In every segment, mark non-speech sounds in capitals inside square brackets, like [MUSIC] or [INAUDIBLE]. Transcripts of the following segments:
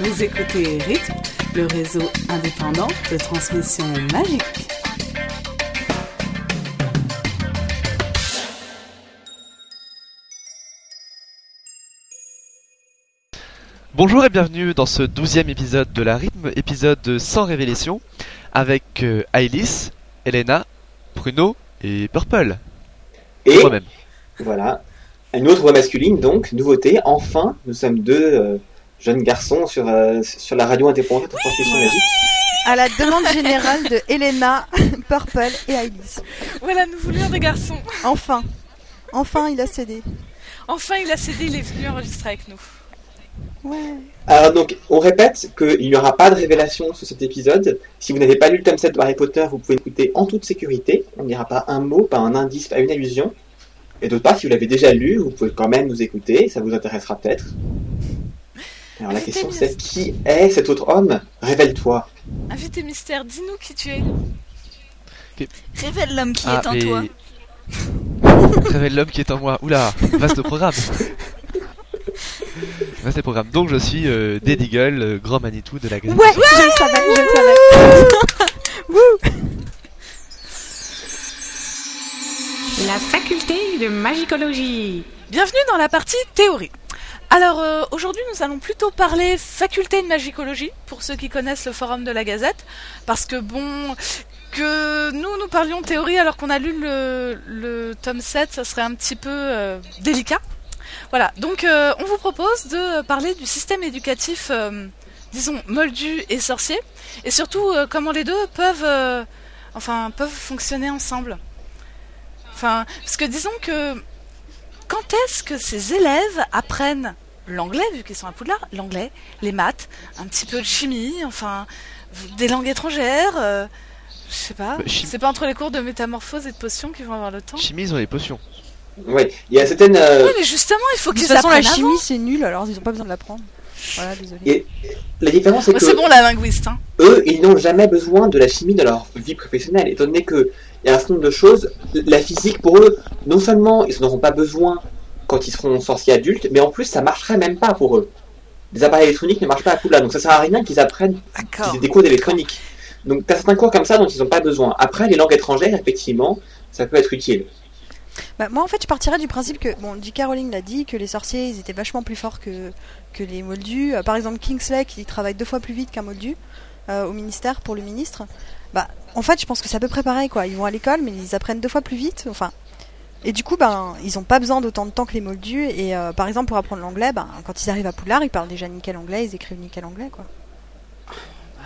Vous écoutez Rythme, le réseau indépendant de transmission magique. Bonjour et bienvenue dans ce douzième épisode de la rythme, épisode sans révélation, avec euh, Ailis, Elena, Bruno et Purple. Et Moi-même. voilà, une autre voix masculine, donc, nouveauté. Enfin, nous sommes deux jeunes garçons sur, euh, sur la radio indépendante de transmission magique. À la demande générale de Elena, [LAUGHS] Purple et Alice. Voilà, nous voulions des garçons. Enfin, enfin il a cédé. Enfin, il a cédé, il est venu enregistrer avec nous. Ouais. Alors donc, on répète qu'il n'y aura pas de révélation sur cet épisode. Si vous n'avez pas lu le tome 7 de Harry Potter, vous pouvez écouter en toute sécurité. On n'ira pas un mot, pas un indice, pas une allusion. Et d'autre part, si vous l'avez déjà lu, vous pouvez quand même nous écouter, ça vous intéressera peut-être. Alors la question c'est qui est cet autre homme? Révèle-toi. Invité mystère, dis-nous qui tu es. Révèle l'homme qui Ah, est en mais- toi. [LAUGHS] Révèle l'homme qui est en moi. Oula, vaste [LAUGHS] programme. Vaste programme. Donc je suis euh, Dead Eagle, euh, grand Manitou de la Gazette. Ouais, je le savais, je le savais. [LAUGHS] La faculté de magicologie. Bienvenue dans la partie théorie. Alors euh, aujourd'hui nous allons plutôt parler faculté de magicologie pour ceux qui connaissent le forum de la Gazette parce que bon que nous nous parlions théorie alors qu'on a lu le, tome 7 ça serait un petit peu euh, délicat. Voilà donc euh, on vous propose de parler du système éducatif disons moldu et sorcier et surtout comment les deux peuvent enfin peuvent fonctionner ensemble. Enfin parce que disons que quand est-ce que ces élèves apprennent l'anglais, vu qu'ils sont à Poudlard, l'anglais, les maths, un petit peu de chimie, enfin, des langues étrangères, euh, je sais pas. Bah, C'est pas entre les cours de métamorphose et de potions qu'ils vont avoir le temps? Chimie, ils ont les potions. Oui, il y a certaines... euh, Oui, mais justement, il faut De qu'ils toute façon, la apprennent chimie c'est nul, alors ils ont pas besoin de l'apprendre. Voilà, désolé. Et la différence c'est Ouais, que... c'est bon, la linguiste. Hein. eux, ils n'ont jamais besoin de la chimie dans leur vie professionnelle, étant donné qu'il y a un certain nombre de choses. La physique, pour eux, non seulement ils n'en auront pas besoin quand ils seront sorciers adultes, mais en plus, ça marcherait même pas pour eux. Les appareils électroniques ne marchent pas à Poudlard, donc ça sert à rien qu'ils apprennent D'accord. qu'ils aient des cours d'électronique. Donc, t'as certains cours comme ça dont ils n'ont pas besoin. Après, les langues étrangères, effectivement, ça peut être utile. Bah, moi en fait je partirais du principe que, bon, J.K. Rowling l'a dit, que les sorciers ils étaient vachement plus forts que, que les moldus. Euh, par exemple Kingsley qui travaille deux fois plus vite qu'un moldu euh, au ministère pour le ministre. Bah en fait je pense que c'est à peu près pareil quoi. Ils vont à l'école mais ils apprennent deux fois plus vite. Enfin. Et du coup, ben, ils ont pas besoin d'autant de temps que les moldus. Et euh, par exemple, pour apprendre l'anglais, ben, quand ils arrivent à Poudlard, ils parlent déjà nickel anglais, ils écrivent nickel anglais, quoi.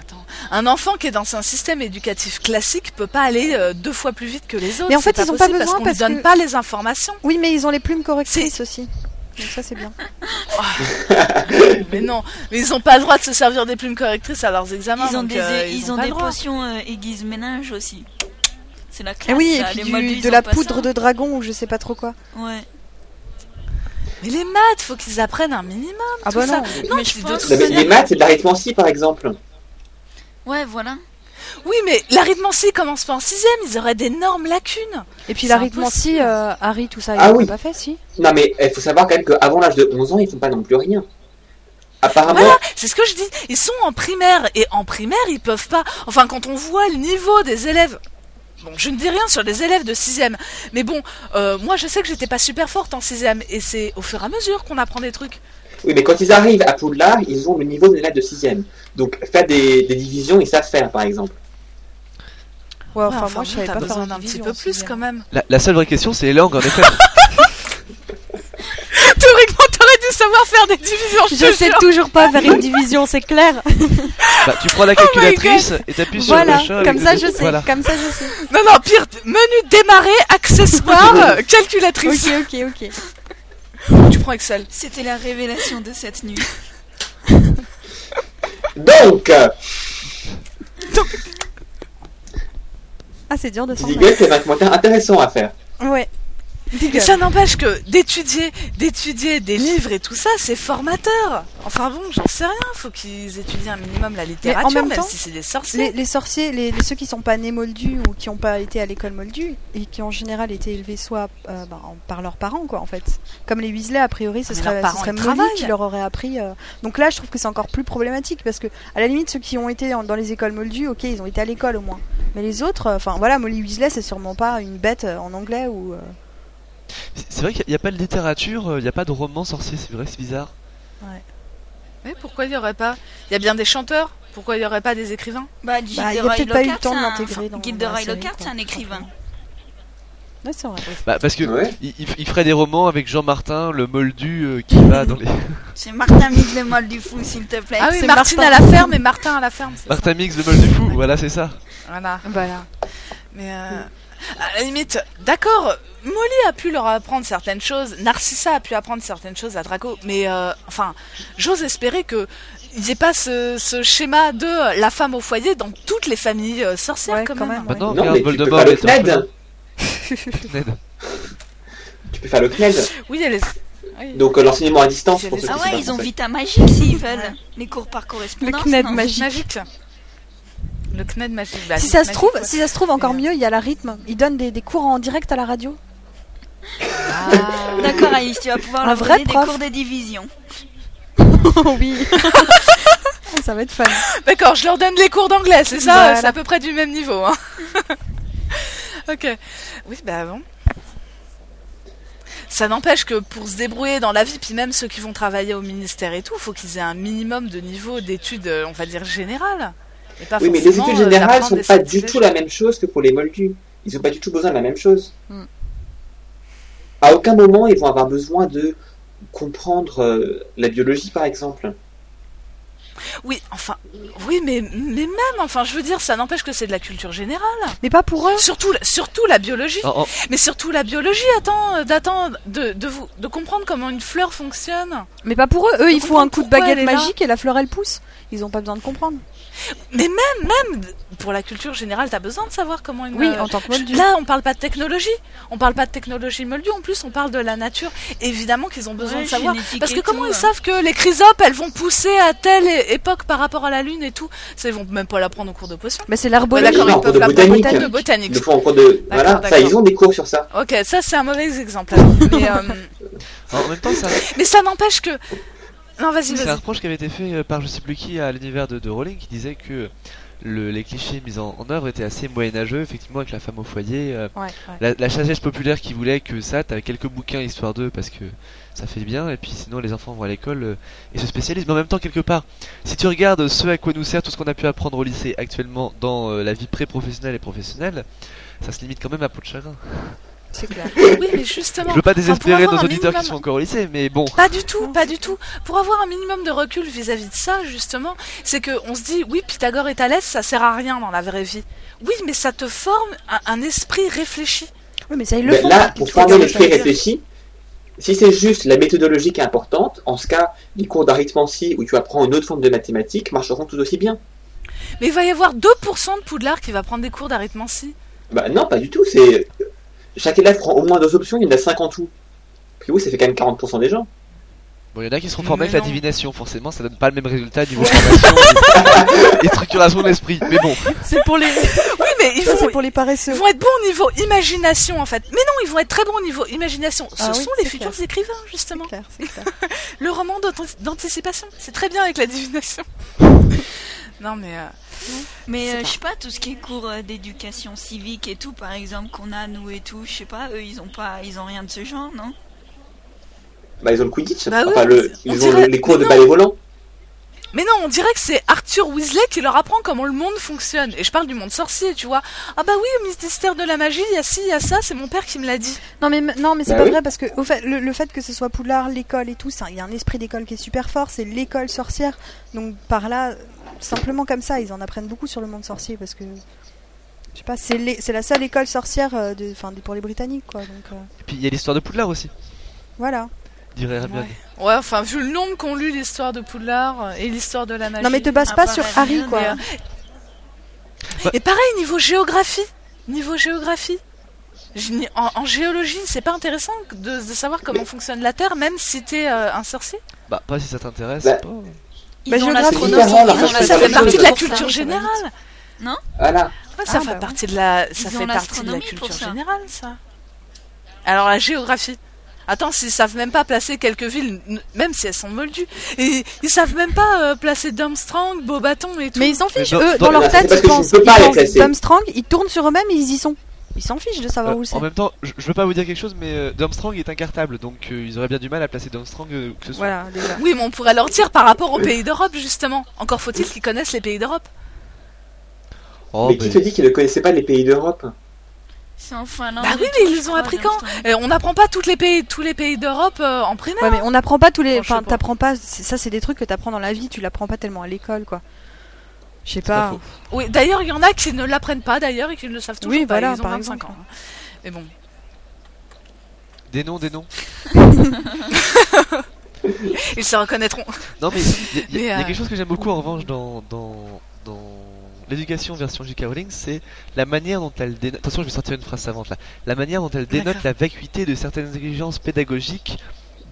Attends. Un enfant qui est dans un système éducatif classique peut pas aller euh, deux fois plus vite que les autres. Mais en fait, ils ont pas besoin parce qu'on ne donne que- pas les informations. Oui, mais ils ont les plumes correctrices aussi. Donc ça, c'est bien. [LAUGHS] mais non, mais ils ont pas le droit de se servir des plumes correctrices à leurs examens. Ils ont donc, des, euh, ils ont ont des potions euh, aiguise ménage aussi. C'est la Et classe. oui, et ça, puis du- ils de la poudre ça. de dragon ou je sais pas trop quoi. Ouais. Mais les maths, faut qu'ils apprennent un minimum. Ah tout bah ça. non. Mais je pense- toute Non, les maths, c'est de l'arithmancie, par exemple. Ouais, voilà. Oui, mais l'arithmancie commence pas en sixième, ils auraient d'énormes lacunes. Et puis l'arithmancie, euh, Harry, tout ça, ils Ah oui. pas fait, si? Non, mais il faut savoir quand même qu'avant l'âge de 11 ans, ils font pas non plus rien. Apparemment, Voilà, c'est ce que je dis. Ils sont en primaire et en primaire, ils peuvent pas. Enfin, quand on voit le niveau des élèves. Bon, je ne dis rien sur les élèves de sixième, mais bon, euh, moi je sais que j'étais pas super forte en sixième, et c'est au fur et à mesure qu'on apprend des trucs. Oui, mais quand ils arrivent à Poudlard, ils ont le niveau de l'élève de 6ème. Donc, faire des, des divisions, ils savent faire, par exemple. Ouais, Ouais, enfin, moi, je savais pas besoin faire d'un petit peu plus sixième. quand même. La, la seule vraie question, c'est les langues, en effet. [LAUGHS] Théoriquement, t'aurais dû savoir faire des divisions. Je te sais jure. toujours pas faire une [LAUGHS] division, c'est clair. [LAUGHS] bah, tu prends la calculatrice et t'appuies sur voilà, le chat. comme ça je sais, Voilà. comme ça je sais. Non, non, pire, menu démarrer, accessoire, calculatrice. Ok, ok, ok. Tu prends Excel. C'était la révélation de cette nuit. [LAUGHS] Donc, euh, Ah, c'est dur de s'en Zigel, c'est un commentaire intéressant à faire. Ouais. Ça n'empêche que d'étudier, d'étudier des livres et tout ça, c'est formateur. Enfin bon, j'en sais rien. Faut qu'ils étudient un minimum la littérature, même même, temps, si c'est des sorciers. Les, les sorciers, les, les- ceux qui sont pas nés moldus ou qui n'ont pas été à l'école moldue et qui en général été élevés soit euh, bah, en- par leurs parents, quoi, en fait. Comme les Weasley, a priori, ce mais serait, ce serait Molly qui leur aurait appris. euh. Donc là, je trouve que c'est encore plus problématique parce que, à la limite, ceux qui ont été en- dans les écoles moldues, ok, ils ont été à l'école au moins. Mais les autres, euh, enfin voilà, Molly Weasley, c'est sûrement pas une bête en anglais ou. euh, C'est- vrai qu'il n'y a pas de littérature, euh, il n'y a pas de roman sorcier, c'est vrai, c'est bizarre. Mais pourquoi il y aurait pas Il y a bien des chanteurs. Pourquoi il y aurait pas des écrivains? Bah, Bah, il y a Gilderoy peut-être pas eu le temps de un- série, Lockhart, quoi, c'est un écrivain. Ouais, c'est vrai. Bah, parce que Ouais. il, ferait des romans avec Jean Martin, le moldu euh, qui va dans les. [LAUGHS] C'est Martin Mix le mal du fou, s'il te plaît. Ah oui, Martine Martin. à la ferme et Martin à la ferme. ça. Martin Mix, le moldu fou, voilà, c'est ça. Voilà. Voilà. Mais euh, à la limite, d'accord, Molly a pu leur apprendre certaines choses, Narcissa a pu apprendre certaines choses à Draco, mais euh, enfin, j'ose espérer que il n'y ait pas ce, ce schéma de la femme au foyer dans toutes les familles euh, sorcières Ouais, quand, quand même. même. Maintenant, Non, regarde mais tu peux le. CNED. Ned. Tu peux faire le CNED. Oui, elle est... oui. Donc euh, l'enseignement à distance pour Ah qui ouais, ils ont. Vita Magique s'ils veulent. Ouais. Les cours par Le correspondance. CNED non magique. magique. Le CNED magique. bah, Si ça se trouve, si ça se trouve encore mieux, il y a la rythme. Ils donnent des, des cours en direct à la radio. Ah. D'accord, Alice, tu vas pouvoir Un leur vrai donner des cours de division. [LAUGHS] oui. [LAUGHS] ça va être fun. D'accord, je leur donne les cours d'anglais, c'est ça Voilà. C'est à peu près du même niveau. Hein. [LAUGHS] ok. Oui, bah bon. Ça n'empêche que pour se débrouiller dans la vie, puis même ceux qui vont travailler au ministère et tout, faut qu'ils aient un minimum de niveau d'études, euh, on va dire, générales. Et pas Oui, mais les études euh, générales d'apprendre sont pas du tout la même chose que pour les moldus. Ils ont pas du tout besoin de la même chose. Hmm. À aucun moment ils vont avoir besoin de comprendre euh, la biologie par exemple. Oui, enfin, oui, mais, mais même, enfin, je veux dire, ça n'empêche que c'est de la culture générale. Mais pas pour eux. Surtout, la- surtout la biologie. En- en- Mais surtout la biologie, attends, euh, d'attendre, de, de, vous, de comprendre comment une fleur fonctionne. Mais pas pour eux. Eux, il faut un coup de baguette magique et la fleur elle pousse. Ils ont pas besoin de comprendre. Mais même, même, pour la culture générale, t'as besoin de savoir comment une... Oui, euh, en tant que moldu. Là, on parle pas de technologie. On parle pas de technologie moldue. En plus, on parle de la nature. Évidemment qu'ils ont besoin Ouais, de savoir. Parce que comment tout, ils hein. savent que les chrysopes, elles vont pousser à telle époque par rapport à la lune et tout? Ça, ils vont même pas l'apprendre au cours de potions. Mais c'est Ouais, l'herbologie. d'accord, non, ils peuvent l'apprendre botanique. cours de botanique. Ils le font en cours de voilà, ça d'accord. ils ont des cours sur ça. Ok, ça c'est un mauvais exemple. [LAUGHS] mais, euh, en même temps, ça, mais ça n'empêche que. Non, vas-y, c'est un reproche qui avait été fait euh, par je sais plus qui à l'univers de, de Rowling qui disait que le- les clichés mis en, en œuvre étaient assez moyenâgeux, effectivement, avec la femme au foyer. euh, Ouais, ouais. La, la sagesse populaire qui voulait que ça, t'avais quelques bouquins histoire d'eux parce que ça fait bien, et puis sinon les enfants vont à l'école euh, et se spécialisent. Mais en même temps, quelque part, si tu regardes ce à quoi nous sert tout ce qu'on a pu apprendre au lycée actuellement dans euh, la vie pré-professionnelle et professionnelle, ça se limite quand même à peau de chagrin. C'est clair. [LAUGHS] Oui, mais justement. Je veux pas désespérer nos auditeurs qui sont encore au lycée, mais bon. Pas du tout, pas du tout. Pour avoir un minimum de recul vis-à-vis de ça, justement, c'est que on se dit, oui, Pythagore et Thalès, ça sert à rien dans la vraie vie. Oui, mais ça te forme un, un esprit réfléchi. Oui, mais ça ils le Mais font. là, pour former l'esprit réfléchi, si c'est juste la méthodologie qui est importante, en ce cas, les cours d'arithmancie où tu apprends une autre forme de mathématiques marcheront tout aussi bien. Mais il va y avoir 2% de Poudlard qui va prendre des cours d'arithmancie. Bah non, pas du tout. C'est chaque élève prend au moins deux options, il y en a cinq en tout. Puis oui, ça fait quand même 40% des gens. Bon, il y en a qui seront formés avec la divination, forcément, ça donne pas le même résultat niveau formation et, [LAUGHS] et structuration de l'esprit. Mais bon, C'est pour les. [LAUGHS] Oui, mais ils vont, c'est pour les paresseux. ils vont être bons au niveau imagination, en fait. Mais non, ils vont être très bons au niveau imagination. Ce Ah oui, sont les futurs clair. écrivains, C'est justement. clair, c'est clair. [LAUGHS] Le roman d'anti- d'anticipation. C'est très bien avec la divination. Non, mais... euh, Mais euh, je sais pas, tout ce qui est cours euh, d'éducation civique et tout, par exemple, qu'on a nous et tout, je sais pas, eux ils ont pas, ils ont rien de ce genre, non? Bah ils ont le Quidditch, Bah oui, enfin le, on ils ont dirait- les cours de non. ballet volant. Mais non, on dirait que c'est Arthur Weasley qui leur apprend comment le monde fonctionne. Et je parle du monde sorcier, tu vois. Ah bah oui, au ministère de la magie, il y a ci, il y a ça, c'est mon père qui me l'a dit. Non mais non mais c'est Bah pas oui. vrai parce que au fait, le, le fait que ce soit Poudlard, l'école et tout, ça, il y a un esprit d'école qui est super fort. C'est l'école sorcière. Donc par là, simplement comme ça, ils en apprennent beaucoup sur le monde sorcier parce que je sais pas, c'est les- c'est la seule école sorcière euh, de, enfin pour les Britanniques quoi. Donc euh, et puis il y a l'histoire de Poudlard aussi, voilà. dirait. Ouais, enfin, vu le nombre qu'ont lu l'histoire de Poudlard et l'histoire de la magie. Non mais te base Ah, pas bah, sur ouais, Harry mais, quoi. Et pareil, niveau géographie. Niveau géographie. En, en géologie, c'est pas intéressant de, de savoir comment fonctionne la Terre, même si t'es euh, un sorcier Bah, pas si ça t'intéresse. Bah, pas. Ils Bah, ont l'astronomie, Ça fait partie de la culture générale. Voilà. Ouais, ça Ah, fait bah ouais. partie de la, ça fait partie de la culture générale, ça. Alors la géographie. Attends, s'ils savent même pas placer quelques villes, même si elles sont moldues, et ils savent même pas euh, placer Armstrong, Beaubaton et tout. Mais ils s'en fichent, eux, dans- dans leur tête, ils pensent, ils pensent ils tournent sur eux-mêmes et ils y sont. Ils s'en fichent de savoir Euh, où c'est. en même temps, je, je veux pas vous dire quelque chose, mais euh, est incartable, donc euh, ils auraient bien du mal à placer Armstrong euh, que ce soit. Voilà, déjà. Oui, mais on pourrait leur dire par rapport aux pays d'Europe, justement. Encore faut-il qu'ils connaissent les pays d'Europe. Oh, mais qui te dit qu'ils ne connaissaient pas les pays d'Europe? C'est en Finlande. Bah oui, mais ils ont appris quand. Euh, On n'apprend pas toutes les pays, tous les pays d'Europe euh, en primaire. Ouais, mais on n'apprend pas tous les. Enfin, pas. t'apprends pas. Ça, c'est des trucs que t'apprends dans la vie. Tu l'apprends pas tellement à l'école, quoi. Je sais pas. Oui, d'ailleurs, il y en a qui ne l'apprennent pas, d'ailleurs, et qui ne le savent toujours Oui, pas. voilà, ils ont par 25 exemple. ans. Mais bon. Des noms, des noms. [LAUGHS] Ils se reconnaîtront. Non, mais il y, a- y y euh, quelque chose que j'aime beaucoup en revanche dans, dans, dans l'éducation version J.K. Rowling, c'est la manière dont elle dénote. Attention, je vais sortir une phrase savante là. La manière dont elle dénote la vacuité de certaines exigences pédagogiques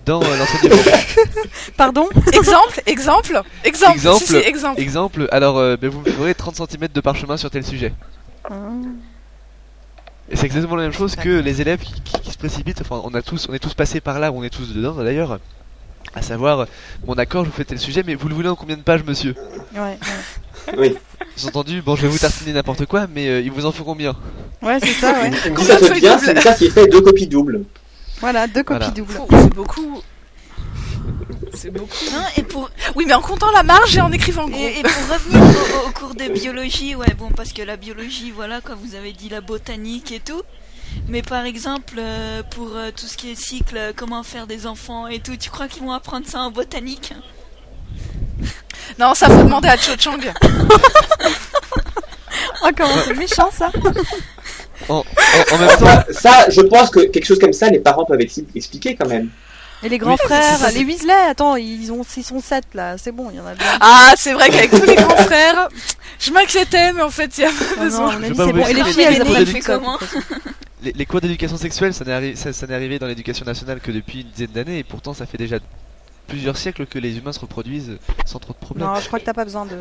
dans euh, l'enseignement. [LAUGHS] Pardon? Exemple, exemple, exemple, Exemple. si, si, exemple. Exemple, alors euh, ben, vous me ferez 30 cm de parchemin sur tel sujet. Et c'est exactement la même chose que les élèves qui, qui- qui se précipitent. Enfin, on a tous, on est tous passés par là, on est tous dedans d'ailleurs. À savoir, bon d'accord, je vous fais tel sujet, mais vous le voulez en combien de pages, monsieur? Ouais, ouais. Oui. J'ai entendu, bon, je vais vous tartiner n'importe quoi, mais euh, il vous en faut combien Ouais, c'est ça, ouais. Combien bien, c'est ça qui fait deux copies doubles. Voilà, deux copies Voilà. doubles. C'est beaucoup. C'est beaucoup. Non, et pour, Oui, mais en comptant la marge et en écrivant gros. Et, et pour revenir au, au cours de biologie, ouais, bon, parce que la biologie, voilà, comme vous avez dit, la botanique et tout. Mais par exemple, euh, pour euh, tout ce qui est cycle, euh, comment faire des enfants et tout, tu crois qu'ils vont apprendre ça en botanique Non, ça faut demander à Cho Chang. [LAUGHS] Oh, comment c'est méchant, ça en, en, en même temps, Ça, je pense que quelque chose comme ça, les parents peuvent ex- expliquer quand même. Et les grands Oui, frères, c'est ça, les Weasley, attends, ils, ont, ils sont sept, là. C'est bon, il y en a bien. Ah, c'est vrai qu'avec tous les grands frères, je m'inquiétais, mais en fait, il y a pas Non, non, besoin. vais pas bon. Et les filles, les elles apprennent d'éducation. comment [LAUGHS] les, les cours d'éducation sexuelle, ça n'est arri- ça- ça n'est arrivé dans l'éducation nationale que depuis une dizaine d'années, et pourtant ça fait déjà plusieurs siècles que les humains se reproduisent sans trop de problèmes. Non, je crois que t'as pas besoin de.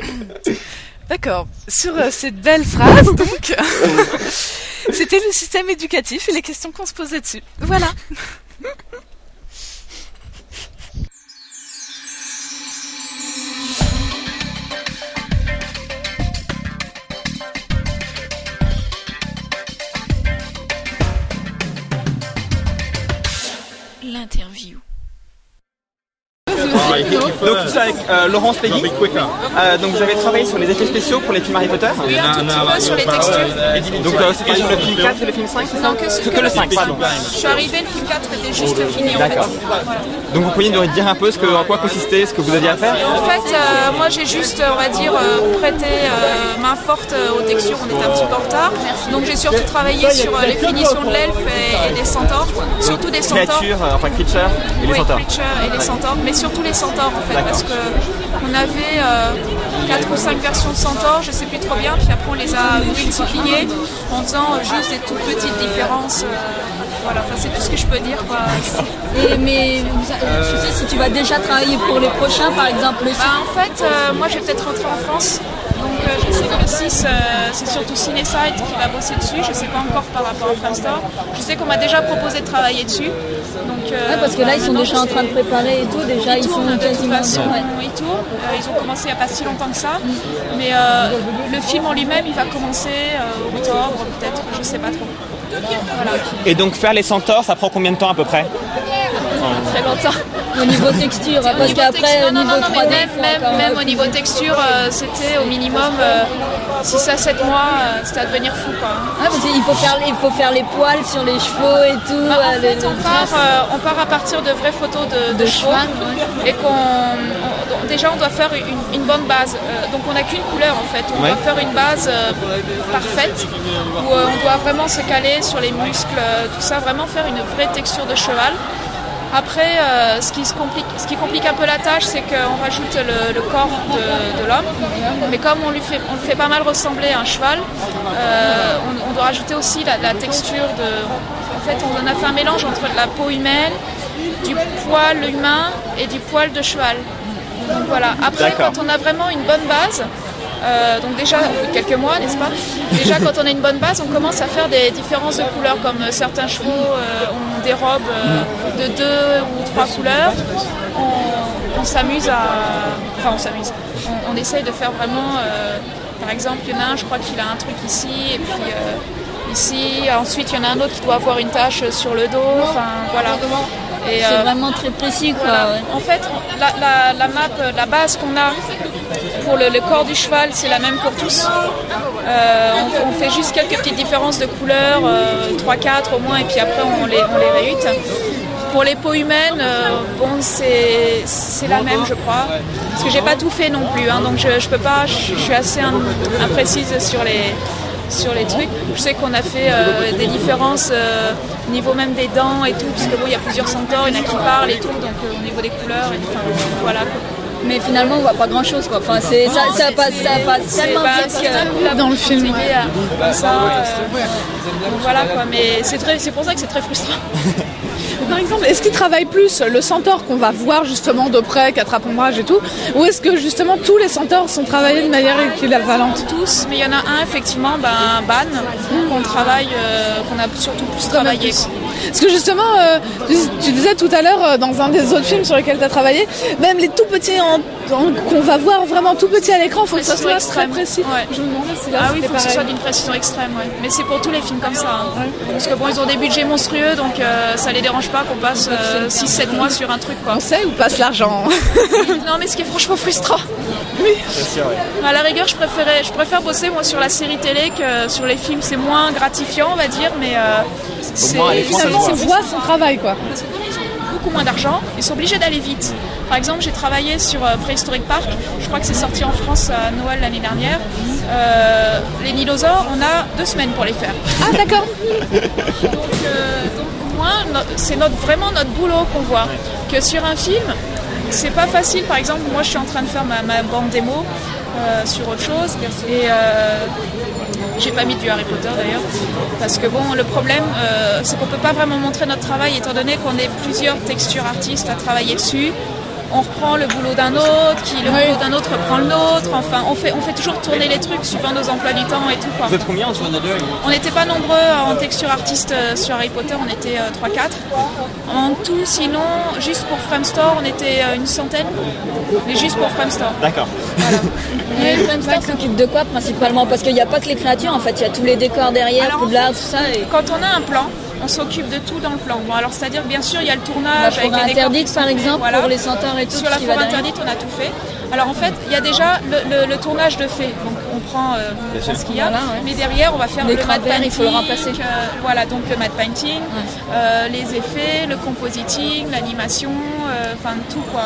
[LAUGHS] D'accord. Sur euh, cette belle phrase, donc, [LAUGHS] c'était le système éducatif et les questions qu'on se posait dessus. Voilà. L'interview. Donc je suis avec euh, Laurence Peggy. Euh, donc vous avez travaillé sur les effets spéciaux pour les films Harry Potter Oui, un tout petit peu sur les textures. Donc euh, c'était sur le film 4 et le film 5 c'est ça Non, que, C'est que le 5, pardon. Je suis arrivée, le film 4 était juste fini en fait. D'accord. Donc vous pourriez nous dire un peu ce que, en quoi consistait ce que vous aviez à faire En fait, euh, moi j'ai juste, on va dire, euh, prêté euh, main forte aux textures, on était un petit peu en retard. Donc j'ai surtout travaillé sur euh, les finitions de l'elfe et, et des centaures, surtout des centaures. Créatures, enfin creatures et les oui, centaures. Et les centaures, mais surtout les centaures en fait, parce que on avait 4 ou 5 versions de centaures, je sais plus trop bien, puis après on les a multipliées en faisant euh, juste des toutes petites différences. euh, voilà, enfin c'est tout ce que je peux dire quoi. Et, mais je sais si tu vas déjà travailler pour les prochains, par exemple le Bah, en fait, euh, moi je vais peut-être rentrer en France. Donc euh, je sais que le 6, euh, c'est surtout Cinesite qui va bosser dessus. Je sais pas encore par rapport à Framestore. Je sais qu'on m'a déjà proposé de travailler dessus. Donc, euh, Ouais, parce que là ils sont déjà en train de préparer et tout, déjà Ils ils sont tournent de toute façon, ouais. ils tournent. Euh, ils ont commencé il n'y a pas si longtemps que ça. Mais euh, le film en lui-même, il va commencer euh, octobre, peut-être, je sais pas trop. Voilà. Et donc faire les centaures, ça prend combien de temps à peu près? Très longtemps. Au niveau texture, parce niveau qu'après texture- au non, niveau non, non, 3D, mais même, même, encore, même euh, au niveau texture, euh, c'était au minimum 6 à 7 mois, euh, c'était à devenir fou quoi. Parce qu'il faut faire, il faut faire les poils sur les chevaux et tout. Bah, en euh, fait, les- on part, euh, on part à partir de vraies photos de, de De chevaux cheval, et qu'on on- déjà on doit faire une, une bonne base. Euh, donc on n'a qu'une couleur en fait. On Ouais. doit faire une base euh, parfaite où euh, on doit vraiment se caler sur les muscles, euh, tout ça, vraiment faire une vraie texture de cheval. Après, euh, ce, qui se complique, ce qui complique un peu la tâche, c'est qu'on rajoute le, le corps de, de l'homme. Mais comme on, lui fait, on le fait pas mal ressembler à un cheval, euh, on, on doit rajouter aussi la, la texture de. En fait, on en a fait un mélange entre de la peau humaine, du poil humain et du poil de cheval. Donc voilà. Après, quand on a vraiment une bonne base, euh, donc déjà quelques mois, n'est-ce pas Déjà quand on a une bonne base, on commence à faire des différences de couleurs, comme euh, certains chevaux euh, ont des robes euh, de deux ou trois couleurs. On, on s'amuse à, enfin on s'amuse. On, on essaye de faire vraiment, par exemple, il y en a un, je crois qu'il a un truc ici et puis ici. Ensuite, il y en a un autre qui doit avoir une tache sur le dos. Enfin voilà. C'est vraiment très précis quoi. voilà. ouais. En fait, la, la- la map, la base qu'on a pour le, corps du cheval, c'est la même pour tous. Euh, on, fait juste quelques petites différences de couleurs, 3-4 au moins, et puis après on les, on réhute. Pour les peaux humaines, euh, bon, c'est la même, je crois. Parce que j'ai pas tout fait non plus, hein, donc je, peux pas, je, suis assez im- imprécise sur les, sur les trucs. Je sais qu'on a fait euh, des différences euh, au niveau même des dents et tout, parce que bon, il y a plusieurs centaures, il y en a qui parlent et tout, donc euh, au niveau des couleurs, enfin, voilà. Mais finalement on voit pas grand chose quoi. Enfin c'est ça, ça passe ça passe tellement vite que- Dans le film, ouais. à- ça, euh, voilà quoi, mais c'est très, c'est pour ça que c'est très frustrant. [LAUGHS] Par exemple, est-ce qu'il travaille plus le centaure qu'on va voir justement de près, qui attrape ombrage et tout, ou est-ce que justement tous les centaures sont travaillés de manière équivalente? Tous, mais il y en a un effectivement, ben, Ban, qu'on travaille, euh, qu'on a surtout plus travaillé. Parce que justement, euh, tu, tu disais tout à l'heure euh, dans un des autres films sur lesquels tu as travaillé, même les tout petits qu'on va voir vraiment tout petits à l'écran, il faut que ça soit très extrême. précis. Ouais. Je me demandais si là Ah oui, il faut que ce soit d'une précision extrême, ouais. Mais c'est pour tous les films comme ça. hein. Parce que bon, ils ont des budgets monstrueux, donc euh, ça les dérange pas qu'on passe 6-7 mois sur un truc, quoi. On sait où passe l'argent [LAUGHS] non, mais ce qui est franchement frustrant. À la rigueur, je, préférais, je préfère bosser moi sur la série télé que sur les films. C'est moins gratifiant, on va dire, mais euh, c'est Finalement, voit. on voit son travail quoi. Parce que comme ils ont beaucoup moins d'argent, ils sont obligés d'aller vite. Par exemple, j'ai travaillé sur euh, Prehistoric Park, je crois que c'est sorti en France à Noël l'année dernière. Euh, les dinosaures, on a deux semaines pour les faire. Ah d'accord. [LAUGHS] Donc, euh, donc, au moins, no- c'est notre, vraiment notre boulot qu'on voit. Que sur un film, c'est pas facile. Par exemple, moi, je suis en train de faire ma, ma bande démo euh, sur autre chose. Et euh, j'ai pas mis du Harry Potter d'ailleurs. Parce que bon, le problème, euh, c'est qu'on peut pas vraiment montrer notre travail étant donné qu'on est plusieurs textures artistes à travailler dessus. On reprend le boulot d'un autre, qui le boulot d'un autre reprend le nôtre. Enfin, on fait, on fait toujours tourner les trucs suivant nos emplois du temps et tout. Quoi. Vous êtes combien entre les deux On n'était pas nombreux en texture artiste euh, sur Harry Potter, on était euh, 3-4. En tout, sinon, juste pour Framestore, on était euh, une centaine. Mais juste pour Framestore. D'accord. [LAUGHS] Mais Framestore s'occupe de quoi principalement? Parce qu'il n'y a pas que les créatures en fait, il y a tous les décors derrière, Alors, en Poudlard, tout ça. Et... Quand on a un plan, on s'occupe de tout dans le plan. Bon, alors c'est-à-dire, bien sûr, il y a le La tournage avec les interdite par exemple voilà. pour les centaures et tout. Sur ce la qui va forêt derrière. interdite, on a tout fait. Alors en fait, il y a déjà le, le- le tournage de fait. Donc on prend euh, ce qu'il y a. Voilà, ouais. Mais derrière, on va faire le vert, painting. il faut le remplacer. euh, voilà, donc le matte painting, euh, les effets, le compositing, l'animation, euh, enfin tout quoi.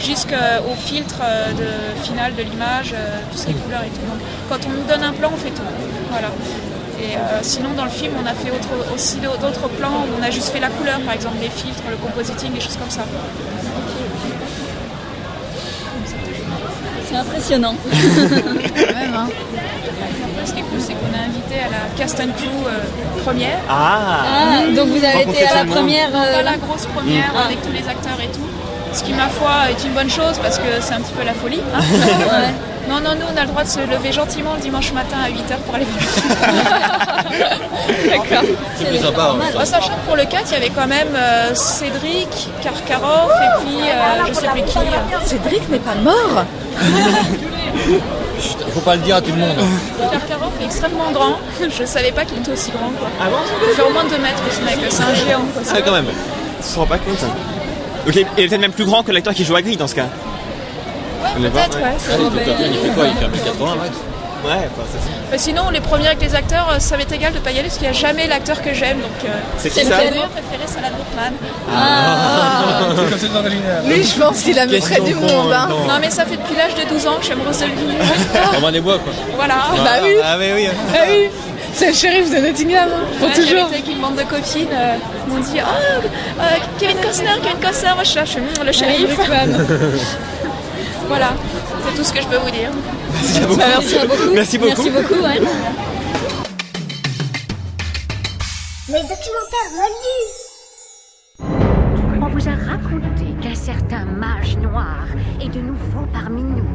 Jusqu'au filtre de, final de l'image, euh, tout ce qui est couleur et tout. Donc quand on nous donne un plan, on fait tout. Voilà. Et euh, sinon, dans le film, on a fait autre- aussi d'autres plans où on a juste fait la couleur, par exemple les filtres, le compositing, des choses comme ça. C'est impressionnant. [LAUGHS] même, hein. Ce qui est cool, c'est qu'on a invité à la cast and crew euh, première. Ah, Ah, donc vous avez été à la première. euh, la grosse première Mm. avec tous les acteurs et tout. Ce qui, ma foi, est une bonne chose parce que c'est un petit peu la folie. hein. [LAUGHS] Ouais. Non, non, nous, on a le droit de se lever gentiment le dimanche matin à 8h pour aller voir le [LAUGHS] film. D'accord. C'est plus sympa. Bon, sachant que pour le 4, il y avait quand même euh, Cédric, Karkaroff et puis euh, je sais plus qui. Cédric n'est pas mort. [LAUGHS] Faut pas le dire à tout le monde. Karkaroff est extrêmement grand. Je savais pas qu'il était aussi grand. Quoi. Ah bon? Il fait au moins 2 mètres ce mec, c'est un géant. Quoi. Ah, quand même. Tu te rends pas compte. hein. Donc, il est il est peut-être même plus grand que l'acteur qui joue à Gris dans ce cas. Voit, Peut-être, ouais. c'est Allez, à fait, il fait quoi? Il fait 1m80 max Ouais, enfin, c'est ça. Mais sinon, les premiers avec les acteurs, euh, ça m'est égal de pas y aller parce qu'il n'y a jamais l'acteur que j'aime. Donc, euh, C'est qui ça Mon acteur préféré, c'est Alan Rickman. Comme c'est l'original. Lui, je pense qu'il a mis près du monde. Hein. Non, mais ça fait depuis l'âge de 12 ans que j'aime Russell Wilson. On va des bois quoi. voilà. Bah oui. Ah, mais oui. Ah oui. C'est le shérif de Nottingham, hein, pour Ouais, toujours. j'avais été avec une bande de copines, euh, ils m'ont dit Oh, euh, Kevin Costner, Kevin Costner, moi je cherche hum, le shérif. [LAUGHS] voilà, c'est tout ce que je peux vous dire. Merci beaucoup. Bah, merci beaucoup. Merci beaucoup. Merci beaucoup, ouais. Les documentaires reliés On vous a raconté qu'un certain mage noir est de nouveau parmi nous.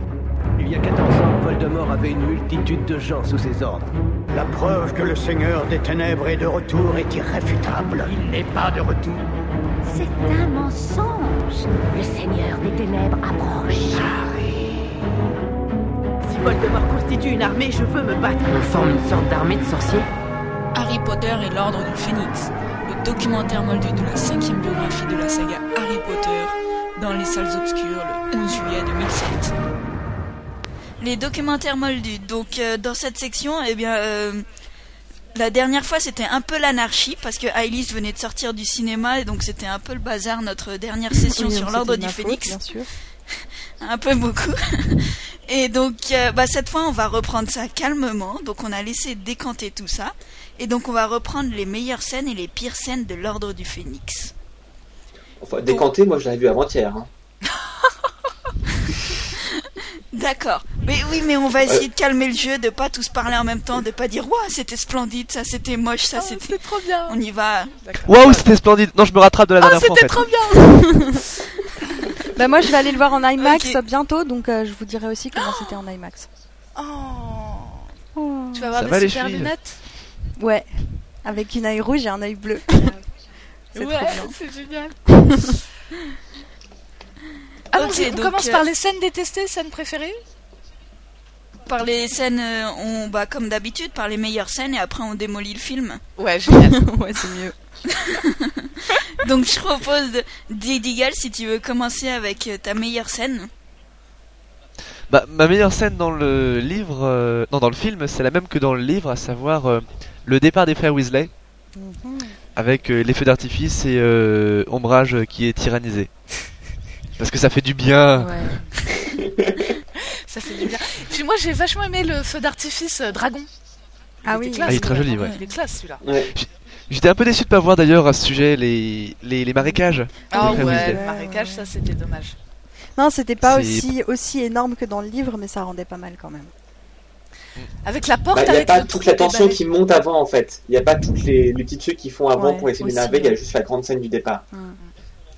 Il y a 14 ans, Voldemort avait une multitude de gens sous ses ordres. La preuve que le Seigneur des Ténèbres est de retour est irréfutable. Il n'est pas de retour. C'est un mensonge. Le Seigneur des Ténèbres approche. Si Voldemort constitue une armée, je veux me battre. On forme une sorte d'armée de sorciers Harry Potter et l'Ordre du Phénix, le documentaire moldu de la cinquième biographie de la saga Harry Potter, dans les salles obscures le 11 juillet 2007. Les documentaires moldus. Donc euh, dans cette section, eh bien, euh, la dernière fois c'était un peu l'anarchie parce que Ailis venait de sortir du cinéma et donc c'était un peu le bazar notre dernière session Oui, sur l'Ordre du Phénix. bien sûr. [LAUGHS] un peu beaucoup. [LAUGHS] Et donc, euh, bah, cette fois, on va reprendre ça calmement. Donc, on a laissé décanter tout ça. Et donc, on va reprendre les meilleures scènes et les pires scènes de l'Ordre du Phénix. Enfin, décanté, moi je l'avais vu avant-hier. hein. D'accord. Mais oui, mais on va essayer de calmer le jeu, de pas tous parler en même temps, de pas dire Waouh, c'était splendide, ça c'était moche, ça c'était. trop bien. On y va. Waouh, c'était splendide. Non, je me rattrape de la Oh, dernière fois c'était trop bien [LAUGHS] Bah moi je vais aller le voir en IMAX bientôt, donc euh, je vous dirai aussi comment c'était en IMAX. Oh. Tu vas avoir Ça des les super chevilles lunettes? Ouais, avec une œil rouge et un œil bleu. [LAUGHS] C'est Ouais, trop bien. [LAUGHS] c'est génial. Allons-y, Ok, on donc, commence euh, par les scènes détestées, scènes préférées Par les scènes, euh, on, bah, comme d'habitude, par les meilleures scènes et après on démolit le film. Ouais, génial. [LAUGHS] ouais, c'est mieux. [LAUGHS] Donc je propose de- Didigal si tu veux commencer avec euh, ta meilleure scène. Bah, ma meilleure scène dans le livre, euh, non dans le film, c'est la même que dans le livre, à savoir euh, le départ des frères Weasley, avec euh, les feux d'artifice et euh, Ombrage qui est tyrannisé. Parce que ça fait du bien. [LAUGHS] Ça fait du bien. Puis moi, j'ai vachement aimé le feu d'artifice euh, dragon. Ah Il oui. classe, Ah, il est très joli, ouais. Il est classe celui-là. J'étais un peu déçu de pas voir d'ailleurs à ce sujet les, les, les marécages. Ah frères ouais, Weasley. le marécage, ça c'était dommage. Non, c'était pas aussi, aussi énorme que dans le livre, mais ça rendait pas mal quand même. Avec la porte, Bah, Il n'y a pas toute la tension qui monte avant en fait. Il n'y a pas toutes les, les petits trucs qu'ils font avant Ouais, pour essayer d'énerver. Il y a juste la grande scène du départ. Mm.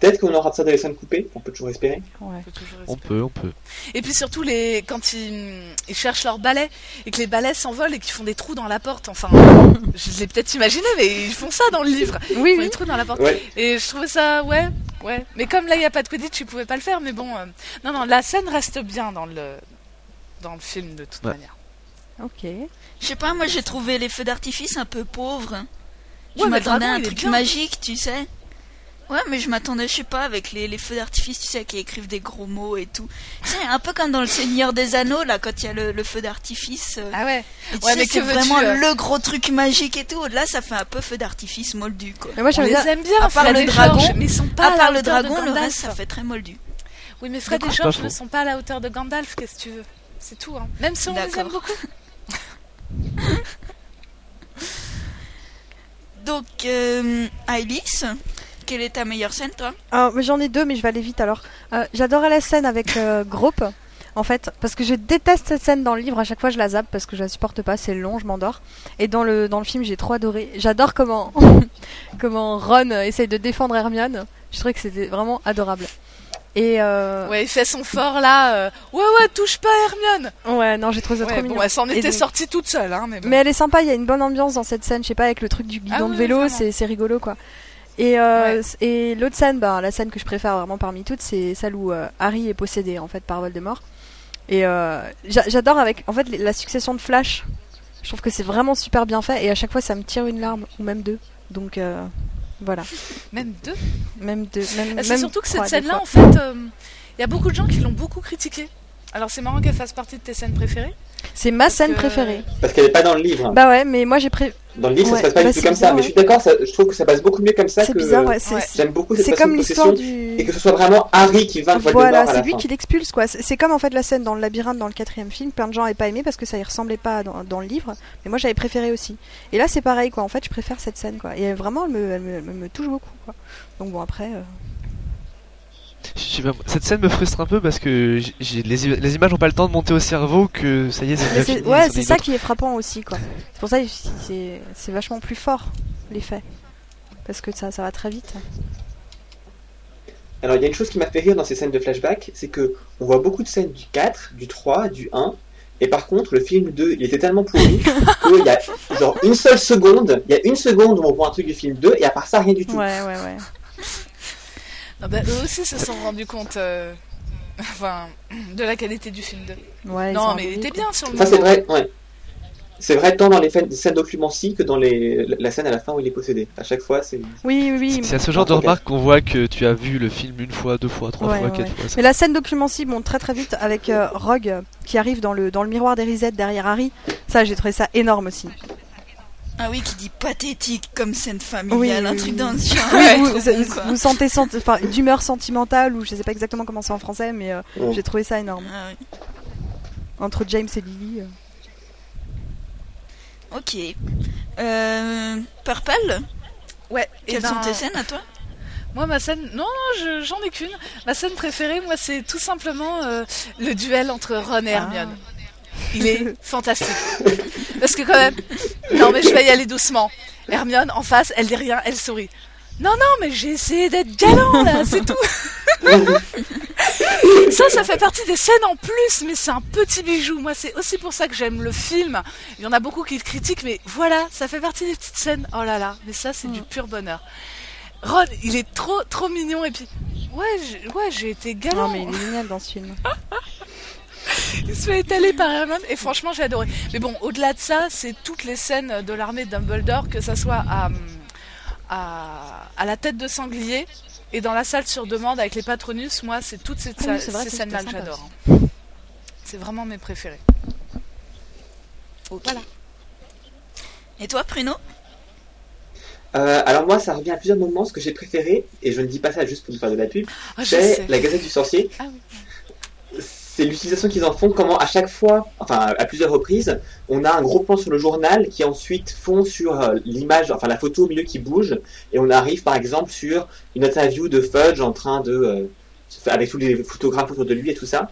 Peut-être qu'on aura de ça dans les scènes coupées. On peut toujours espérer. Ouais. On peut, on peut. Et puis surtout les quand ils, ils cherchent leur balai et que les balais s'envolent et qu'ils font des trous dans la porte. Enfin, [LAUGHS] je l'ai peut-être imaginé, mais ils font ça dans le livre. Ils Oui, font oui. des trous dans la porte. Ouais. Et je trouvais ça, ouais, ouais. Mais comme là il y a pas de Quidditch, ils pouvaient pas le faire. Mais bon, euh, non, non, la scène reste bien dans le dans le film de toute Ouais. manière. Ok. Je sais pas, moi j'ai trouvé les feux d'artifice un peu pauvres. Je Ouais, m'attendais à un truc magique, tu sais. Ouais, mais je m'attendais, je sais pas, avec les, les feux d'artifice, tu sais, qui écrivent des gros mots et tout. Tu sais, un peu comme dans le Seigneur des Anneaux, là, quand il y a le, le feu d'artifice. euh, Ah ouais. et tu Ouais, sais, mais c'est vraiment euh le gros truc magique et tout. Là, ça fait un peu feu d'artifice moldu, quoi. Mais moi, j'aime les bien. aime bien, à part Fred le dragon, George, mais ils sont pas à part le dragon, le Gandalf. reste, ça fait très moldu. Oui, mais Fred et D'accord. George Pas ne sont pas à la hauteur de Gandalf, qu'est-ce que tu veux? C'est tout, hein. Même si on les aime D'accord. beaucoup. [LAUGHS] Donc, euh, Ailis, quelle est ta meilleure scène, toi? Ah, J'en ai deux, mais je vais aller vite alors. Euh, J'adorais la scène avec euh, Grope, en fait, parce que je déteste cette scène dans le livre. À chaque fois, je la zappe parce que je la supporte pas. C'est long, je m'endors. Et dans le dans le film, j'ai trop adoré. J'adore comment [LAUGHS] comment Ron essaye de défendre Hermione. Je trouvais que c'était vraiment adorable. Et euh, Ouais, il fait son fort là. euh, Ouais, ouais, touche pas Hermione. ouais, non, j'ai trouvé ça Ouais, trop bon, mignon. elle s'en était donc- sortie toute seule, hein. Mais, bon. Mais elle est sympa, il y a une bonne ambiance dans cette scène, je sais pas, avec le truc du guidon Ah de oui, vélo, c'est rigolo quoi. Et, euh, et l'autre scène, bah, la scène que je préfère vraiment parmi toutes, c'est celle où euh, Harry est possédé en fait par Voldemort. Et euh, j'a- j'adore avec en fait la succession de flash. Je trouve que c'est vraiment super bien fait et à chaque fois ça me tire une larme ou même deux. Donc voilà, [LAUGHS] Même deux? même deux. Même, Ah, C'est surtout que cette scène-là, en fait, il y a beaucoup de gens qui l'ont beaucoup critiquée. Alors c'est marrant qu'elle fasse partie de tes scènes préférées. C'est ma scène que- préférée. Parce qu'elle est pas dans le livre. Bah ouais, mais moi j'ai pré... Dans le livre, Ouais, ça se passe pas bah, du tout comme ça. Mais je suis d'accord, je trouve que ça passe beaucoup mieux comme ça C'est que. bizarre, ouais, c'est- J'aime beaucoup cette c'est comme l'histoire du- Et que ce soit vraiment Harry qui Voldemort Voilà, c'est lui fin. qui l'expulse quoi. C'est comme en fait la scène dans le labyrinthe dans le quatrième film. Plein de gens n'avaient pas aimé parce que ça y ressemblait pas dans, dans le livre, mais moi j'avais préféré aussi. Et là c'est pareil quoi. En fait, je préfère cette scène quoi. Et vraiment, elle me, elle me, elle me touche beaucoup quoi. Donc bon après. euh, pas, cette scène me frustre un peu parce que j'ai- les, images n'ont pas le temps de monter au cerveau que ça y est, c'est fini, ouais, c'est est ça autre. qui est frappant aussi quoi. C'est pour ça que c'est c'est vachement plus fort l'effet parce que ça ça va très vite. Alors, il y a une chose qui m'a fait rire dans ces scènes de flashback, c'est que on voit beaucoup de scènes du 4, du 3, du 1, et par contre, le film 2, il était tellement pourri [LAUGHS] qu'il y a genre une seule seconde, il y a une seconde où on voit un truc du film 2, et à part ça, rien du tout. Ouais, ouais, ouais. Ah bah, eux aussi se sont rendus compte euh, [LAUGHS] enfin, de la qualité du film 2. Ouais, ils non, mais il était bien sur le Ça, c'est moment. vrai, ouais. C'est vrai tant dans les scènes documentaires que dans les, la scène à la fin où il est possédé. À chaque fois, c'est. Oui, oui, oui. C'est à ce genre de remarque qu'on voit que tu as vu le film une fois, deux fois, trois Ouais, fois, ouais, quatre ouais. fois. ça. Mais la scène documentie monte très très vite avec euh, Rogue qui arrive dans le, dans le miroir des risettes derrière Harry. Ça, j'ai trouvé ça énorme aussi. Ah oui, qui dit pathétique comme scène familiale, oui, un oui, truc oui. dans ce genre. Oui, Ouais, vous, bon, sentez d'humeur sentimentale ou je sais pas exactement comment c'est en français, mais euh, j'ai trouvé ça énorme. Ah oui. Entre James et Lily. euh. Ok. Euh, Purple Ouais. et Quelles ben, sont tes scènes à toi? Moi, ma scène, non, non, je- j'en ai qu'une. Ma scène préférée, moi, c'est tout simplement euh, le duel entre Ron et Hermione. Il est [LAUGHS] fantastique. Parce que quand même, non, mais je vais y aller doucement. Hermione, en face, elle dit rien, elle sourit. Non, non, mais j'ai essayé d'être galant, là, c'est tout. [LAUGHS] ça, ça fait partie des scènes en plus, mais c'est un petit bijou. Moi, c'est aussi pour ça que j'aime le film. Il y en a beaucoup qui le critiquent, mais voilà, ça fait partie des petites scènes. Oh là là, mais ça, c'est du pur bonheur. Ron, il est trop, trop mignon, et puis, ouais, j'ai- ouais, j'ai été galant. Non, mais il est génial dans ce film. [LAUGHS] Il se fait étaler par Hermione et franchement j'ai adoré. Mais bon, au-delà de ça, c'est toutes les scènes de l'armée de Dumbledore, que ça soit à, à, à la tête de sanglier et dans la salle sur demande avec les patronus, moi c'est toutes ces, Ah oui, ces scènes-là que j'adore. hein. C'est vraiment mes préférés. Voilà. Et toi, Pruno? Euh, alors moi, ça revient à plusieurs moments. Ce que j'ai préféré, et je ne dis pas ça juste pour nous faire de la pub, Ah, c'est la Gazette du Sorcier. Ah oui. C'est l'utilisation qu'ils en font, comment à chaque fois, enfin à plusieurs reprises, on a un gros plan sur le journal qui ensuite fond sur euh, l'image, enfin la photo au milieu qui bouge, et on arrive par exemple sur une interview de Fudge en train de, euh, avec tous les photographes autour de lui et tout ça.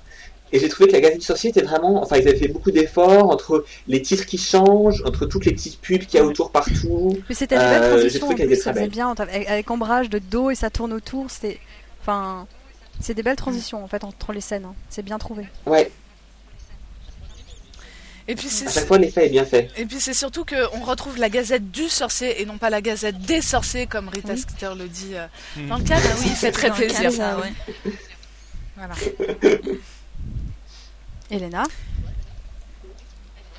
Et j'ai trouvé que la Gazette du Sorcier était vraiment, enfin ils avaient fait beaucoup d'efforts entre les titres qui changent, entre toutes les petites pubs qu'il y a autour partout. Mais c'était une belle Euh, transition trouvé en plus, ça très faisait bien avec, avec ombrage de dos et ça tourne autour. C'était, enfin, c'est des belles transitions en fait entre les scènes. hein. C'est bien trouvé. Ouais, Et puis c'est à chaque fois l'effet est bien fait. Et puis c'est surtout qu'on retrouve la gazette du sorcier et non pas la gazette des sorciers comme Rita Skeeter le dit euh, dans le cadre. Ah oui, ça fait très plaisir. cadre, ça, ouais. Voilà. [LAUGHS] Elena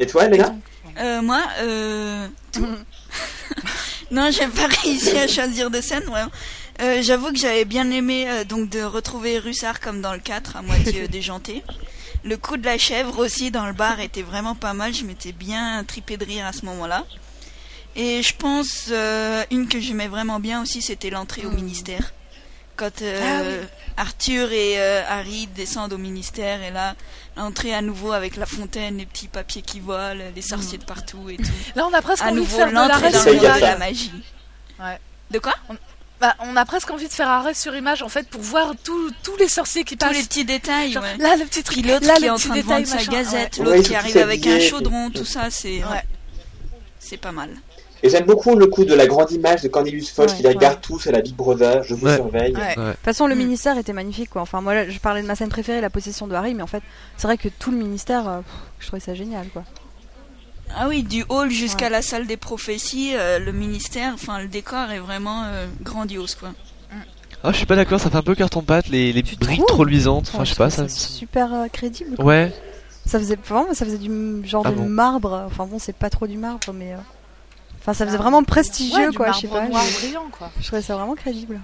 Et toi, Léna Euh, moi, euh... tout. [LAUGHS] non, j'ai pas réussi à choisir de scène, vraiment. Euh, J'avoue que j'avais bien aimé euh, donc de retrouver Russard comme dans le 4, à moitié [LAUGHS] déjanté. Le coup de la chèvre aussi dans le bar était vraiment pas mal, je m'étais bien tripé de rire à ce moment-là. Et je pense, euh, une que j'aimais vraiment bien aussi, c'était l'entrée au ministère. Quand Ah oui. Arthur et Harry descendent au ministère, et là, l'entrée à nouveau avec la fontaine, les petits papiers qui volent, les sorciers de partout et tout. Là, on a presque à envie de nouveau faire de l'arrêt dans le de la magie. Ouais. De quoi? On, bah, on a presque envie de faire arrêt sur image en fait pour voir tous tous les sorciers qui Tous passent. les petits détails, Genre, ouais. Là, le petit truc. L'autre là, qui le est en petit train de détail, vendre sa gazette, Ouais. l'autre Ouais, qui arrive tous avec un chaudron, tout ça, c'est Ouais. c'est pas mal. Et j'aime beaucoup le coup de la grande image de Cornelius Fudge Ouais, qui les ouais. regarde tous à la Big Brother, je vous Ouais. surveille. Ouais. Ouais. De toute façon, le ministère était magnifique, quoi. Enfin, moi, là, je parlais de ma scène préférée, la possession de Harry, mais en fait, c'est vrai que tout le ministère, euh, pff, je trouvais ça génial, quoi. Ah oui, du hall jusqu'à Ouais. la salle des prophéties, euh, le ministère, enfin le décor est vraiment euh, grandiose quoi. Ah, je suis pas d'accord, ça fait un peu carton-pâte, les, les Tu briques trop luisantes. Enfin, je sais pas, ça. super euh, crédible. quoi. Ouais. Ça faisait vraiment, ça faisait du genre Ah de bon marbre. Enfin bon, c'est pas trop du marbre, mais euh, enfin ça faisait Ah. vraiment prestigieux, Ouais, quoi. Je sais pas. noir je- brillant quoi. Je trouvais ça vraiment crédible.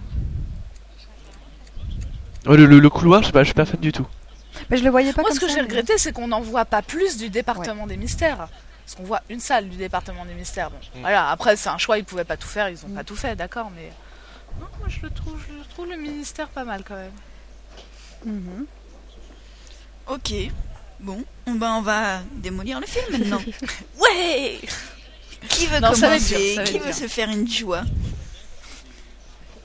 Ouais, le, le- le couloir, je sais pas, je suis pas fan du tout. Mais je le voyais pas Moi, comme ce que j'ai regretté, c'est qu'on n'en voit pas plus du département des mystères. Parce qu'on voit une salle du département des mystères. Bon, Mm. voilà, après, c'est un choix, ils pouvaient pas tout faire, ils ont Mm. pas tout fait, d'accord, mais. Non, moi, je le trouve, je trouve le ministère pas mal quand même. Mhm. Ok. Bon, on, ben, on va démolir le film maintenant. [LAUGHS] ouais Qui veut Non, ça va être commencer dur, ça va Qui veut se faire une joie?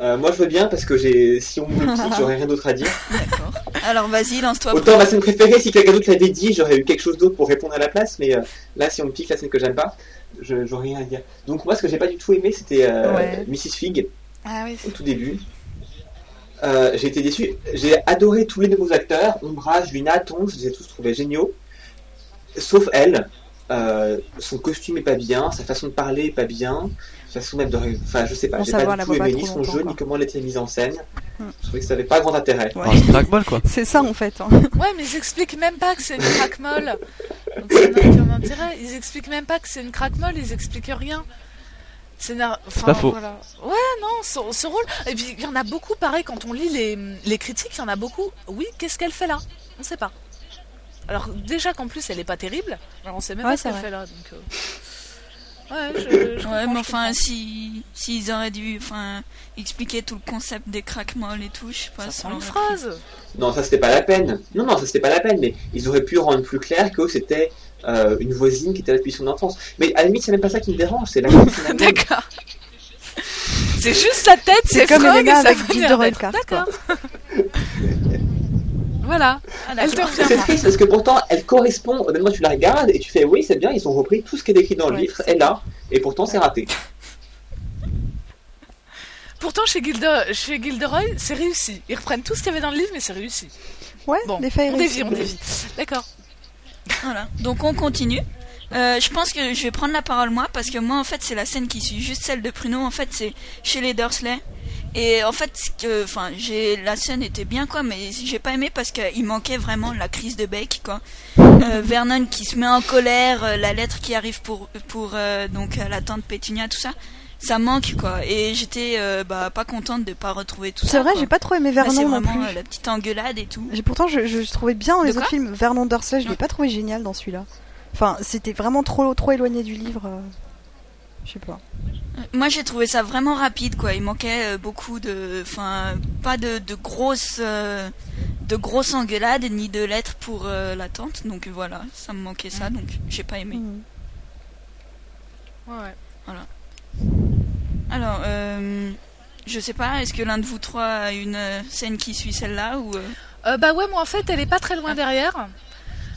Euh, moi je veux bien parce que j'ai si on me le dit, j'aurais rien d'autre à dire. [LAUGHS] D'accord. Alors vas-y, lance-toi. Autant ma scène préférée, si quelqu'un d'autre l'avait dit, j'aurais eu quelque chose d'autre pour répondre à la place, mais euh, là si on me pique la scène que j'aime pas, je- j'aurais rien à dire. Donc moi ce que j'ai pas du tout aimé c'était euh, Ouais. Mrs. Fig Ah oui. au tout début. Euh, j'ai été déçu. J'ai adoré tous les nouveaux acteurs, Ombrage, Luna, Tonge, je les ai tous trouvés géniaux. Sauf elle. Son costume est pas bien, sa façon de parler est pas bien, façon même de... Enfin, je sais pas, j'ai pas du tout aimé ni son jeu, quoi. ni comment elle était mise en scène. Hmm. Je trouvais que ça avait pas grand intérêt. Ouais. C'est Dragmall quoi. C'est ça en fait. hein. [LAUGHS] Ouais, mais ils expliquent même pas que c'est une craque-molle. Donc ça intérêt. Ils expliquent même pas que c'est une craque-molle, ils expliquent rien. C'est na- enfin, pas faux. voilà. Ouais, non, ce, ce rôle. Et puis il y en a beaucoup, pareil, quand on lit les, les critiques, il y en a beaucoup. Oui, qu'est-ce qu'elle fait là? On sait pas. Alors déjà qu'en plus elle est pas terrible, alors on sait même Ouais, pas ce qu'elle fait là. Donc, euh, Ouais, je, je Ouais, mais enfin, comprends. si s'ils auraient dû, enfin, expliquer tout le concept des craquemolles et tout, je sais pas. Ça ça prend une phrase. Non, ça c'était pas la peine. Non, non, ça c'était pas la peine, mais ils auraient pu rendre plus clair que c'était euh, une voisine qui était là depuis son enfance. Mais à la limite, c'est même pas ça qui me dérange, c'est la [LAUGHS] D'accord. C'est juste sa tête, C'est comme Elena avec D'accord. [LAUGHS] voilà. Elle te C'est triste parce que pourtant elle correspond, honnêtement tu la regardes et tu fais oui c'est bien, ils ont repris tout ce qui est écrit dans le Ouais, livre, est là, et pourtant c'est raté. Pourtant, chez, Gilde- chez Gilderoy, c'est réussi. Ils reprennent tout ce qu'il y avait dans le livre, mais c'est réussi. Ouais, Bon, on dévie, on dévie. D'accord. Voilà. Donc on continue. Euh, je pense que je vais prendre la parole moi parce que moi en fait c'est la scène qui suit juste celle de Pruno en fait c'est chez les Dursley et en fait enfin j'ai la scène était bien quoi mais j'ai pas aimé parce qu'il manquait vraiment la crise de bec quoi Euh, Vernon qui se met en colère euh, la lettre qui arrive pour pour euh, donc la tante Pétunia tout ça ça manque quoi et j'étais bah pas contente de pas retrouver tout ça C'est vrai, j'ai pas trop aimé Vernon c'est non vraiment plus. la petite engueulade et tout J'ai pourtant je, trouvais bien De les autres films. Vernon Dursley, je l'ai pas trouvé génial dans celui-là. Enfin, c'était vraiment trop trop éloigné du livre. Je sais pas. Moi j'ai trouvé ça vraiment rapide quoi. Il manquait euh, beaucoup de, enfin pas de, de grosses, euh, de grosses engueulades ni de lettres pour euh, la tante. Donc voilà, ça me manquait ça donc j'ai pas aimé. Mhm. Ouais. Voilà. Alors, euh, je sais pas, est-ce que l'un de vous trois a une scène qui suit celle-là ou euh, Euh, bah ouais, moi en fait, elle est pas très loin derrière.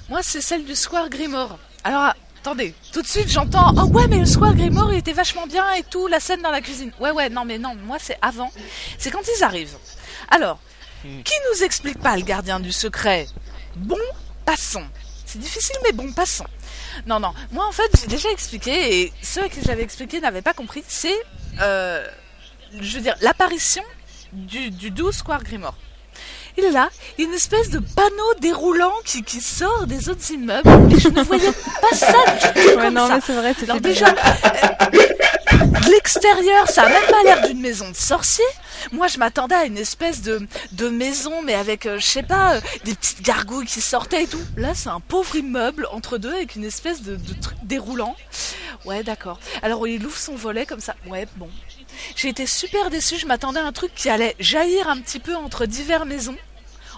Moi, c'est celle du Square Grimoire. Alors, attendez, tout de suite j'entends Oh ouais, mais le Square Grimoire il était vachement bien et tout, la scène dans la cuisine. Ouais, ouais, non, mais non, moi c'est avant. C'est quand ils arrivent. Alors, qui nous explique pas le gardien du secret? Bon, passons. C'est difficile, mais bon, passons. Non, non, moi en fait, j'ai déjà expliqué et ceux à qui j'avais expliqué n'avaient pas compris. C'est, euh, je veux dire, l'apparition du, du doux Square Grimoire. Il est là, il y a une espèce de panneau déroulant qui, qui sort des autres immeubles. Et je ne voyais pas ça du tout Ouais, comme non, ça. mais c'est vrai, Alors déjà, euh, de l'extérieur, ça a même pas l'air d'une maison de sorcier. Moi, je m'attendais à une espèce de, de maison, mais avec, euh, je sais pas, euh, des petites gargouilles qui sortaient et tout. Là, c'est un pauvre immeuble entre deux avec une espèce de, de truc déroulant. Ouais, d'accord. Alors, il ouvre son volet comme ça. Ouais, bon. J'ai été super déçue. Je m'attendais à un truc qui allait jaillir un petit peu entre diverses maisons,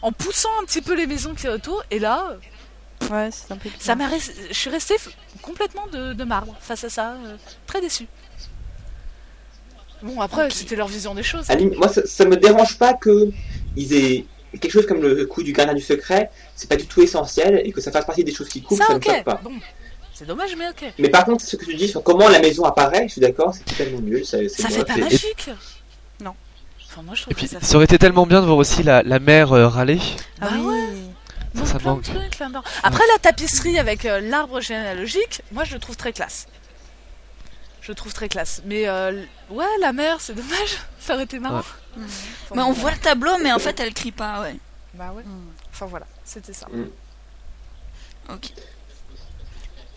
en poussant un petit peu les maisons qui est autour. Et là, Ouais, c'est un peu ça m'a je suis restée complètement de, de marbre face à ça, euh, très déçue. Bon, après, c'était leur vision des choses. La limite, moi ça, ça me dérange pas que ils aient quelque chose comme le coup du gardien du secret, c'est pas du tout essentiel et que ça fasse partie des choses qui coupent, ça, ça, me choque pas. Bon, c'est dommage, mais ok. Mais par contre, ce que tu dis sur comment la maison apparaît, je suis d'accord, c'est totalement nul. Ça, c'est Ça fait pas magique. Enfin, moi, je trouve Et puis, que ça aurait été tellement bien de voir aussi la, la mère euh, râler. Ah oui. ouais. Ça, ça manque. trucs là-dedans. Après, la tapisserie avec euh, l'arbre généalogique, moi, je le trouve très classe. Je le trouve très classe. Mais euh, ouais, la mère, c'est dommage. [LAUGHS] Ça aurait été marrant. Ouais. Enfin, Mais on voit le tableau, mais en fait elle crie pas, ouais. Bah ouais. Enfin voilà, c'était ça. Ok.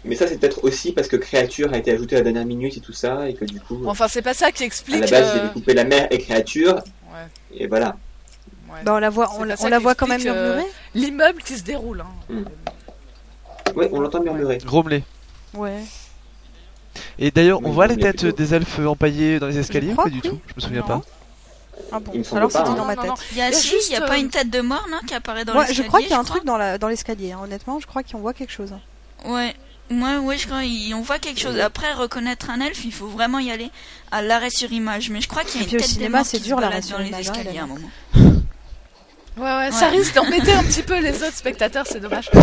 Mais ça, c'est peut-être aussi parce que créature a été ajoutée à la dernière minute et tout ça, et que du coup, Enfin, c'est pas ça qui à explique. la base, euh, j'ai découpé la mère et créature, Ouais. et voilà. ouais. Bah, on la voit, on, la- on voit quand même euh, murmurer. l'immeuble qui se déroule. hein. Ouais, on l'entend murmurer. Grommelé. Ouais. Et d'ailleurs, on Oui, voit les têtes plutôt. des elfes empaillés dans les escaliers ou pas du tout? Je me souviens Non. pas. Ah bon Il Alors c'était hein. dans ma tête. Il y a, Il y a si, juste, il y a pas euh, une tête de mort, non, qui apparaît dans Ouais, l'escalier je crois qu'il y a un crois truc dans la dans l'escalier. hein. Honnêtement, je crois qu'on voit quelque chose. Ouais. Moi, ouais, je crois il- on voit quelque chose. Après, reconnaître un elfe, il faut vraiment y aller à l'arrêt sur image. Mais je crois qu'il y a Et une puis au tête de cinéma, mort c'est qui se dur, l'arrêt sur dans les image, escaliers à un moment. Ouais, ouais, ça Ouais. risque d'embêter un petit peu les autres spectateurs, c'est dommage. [LAUGHS]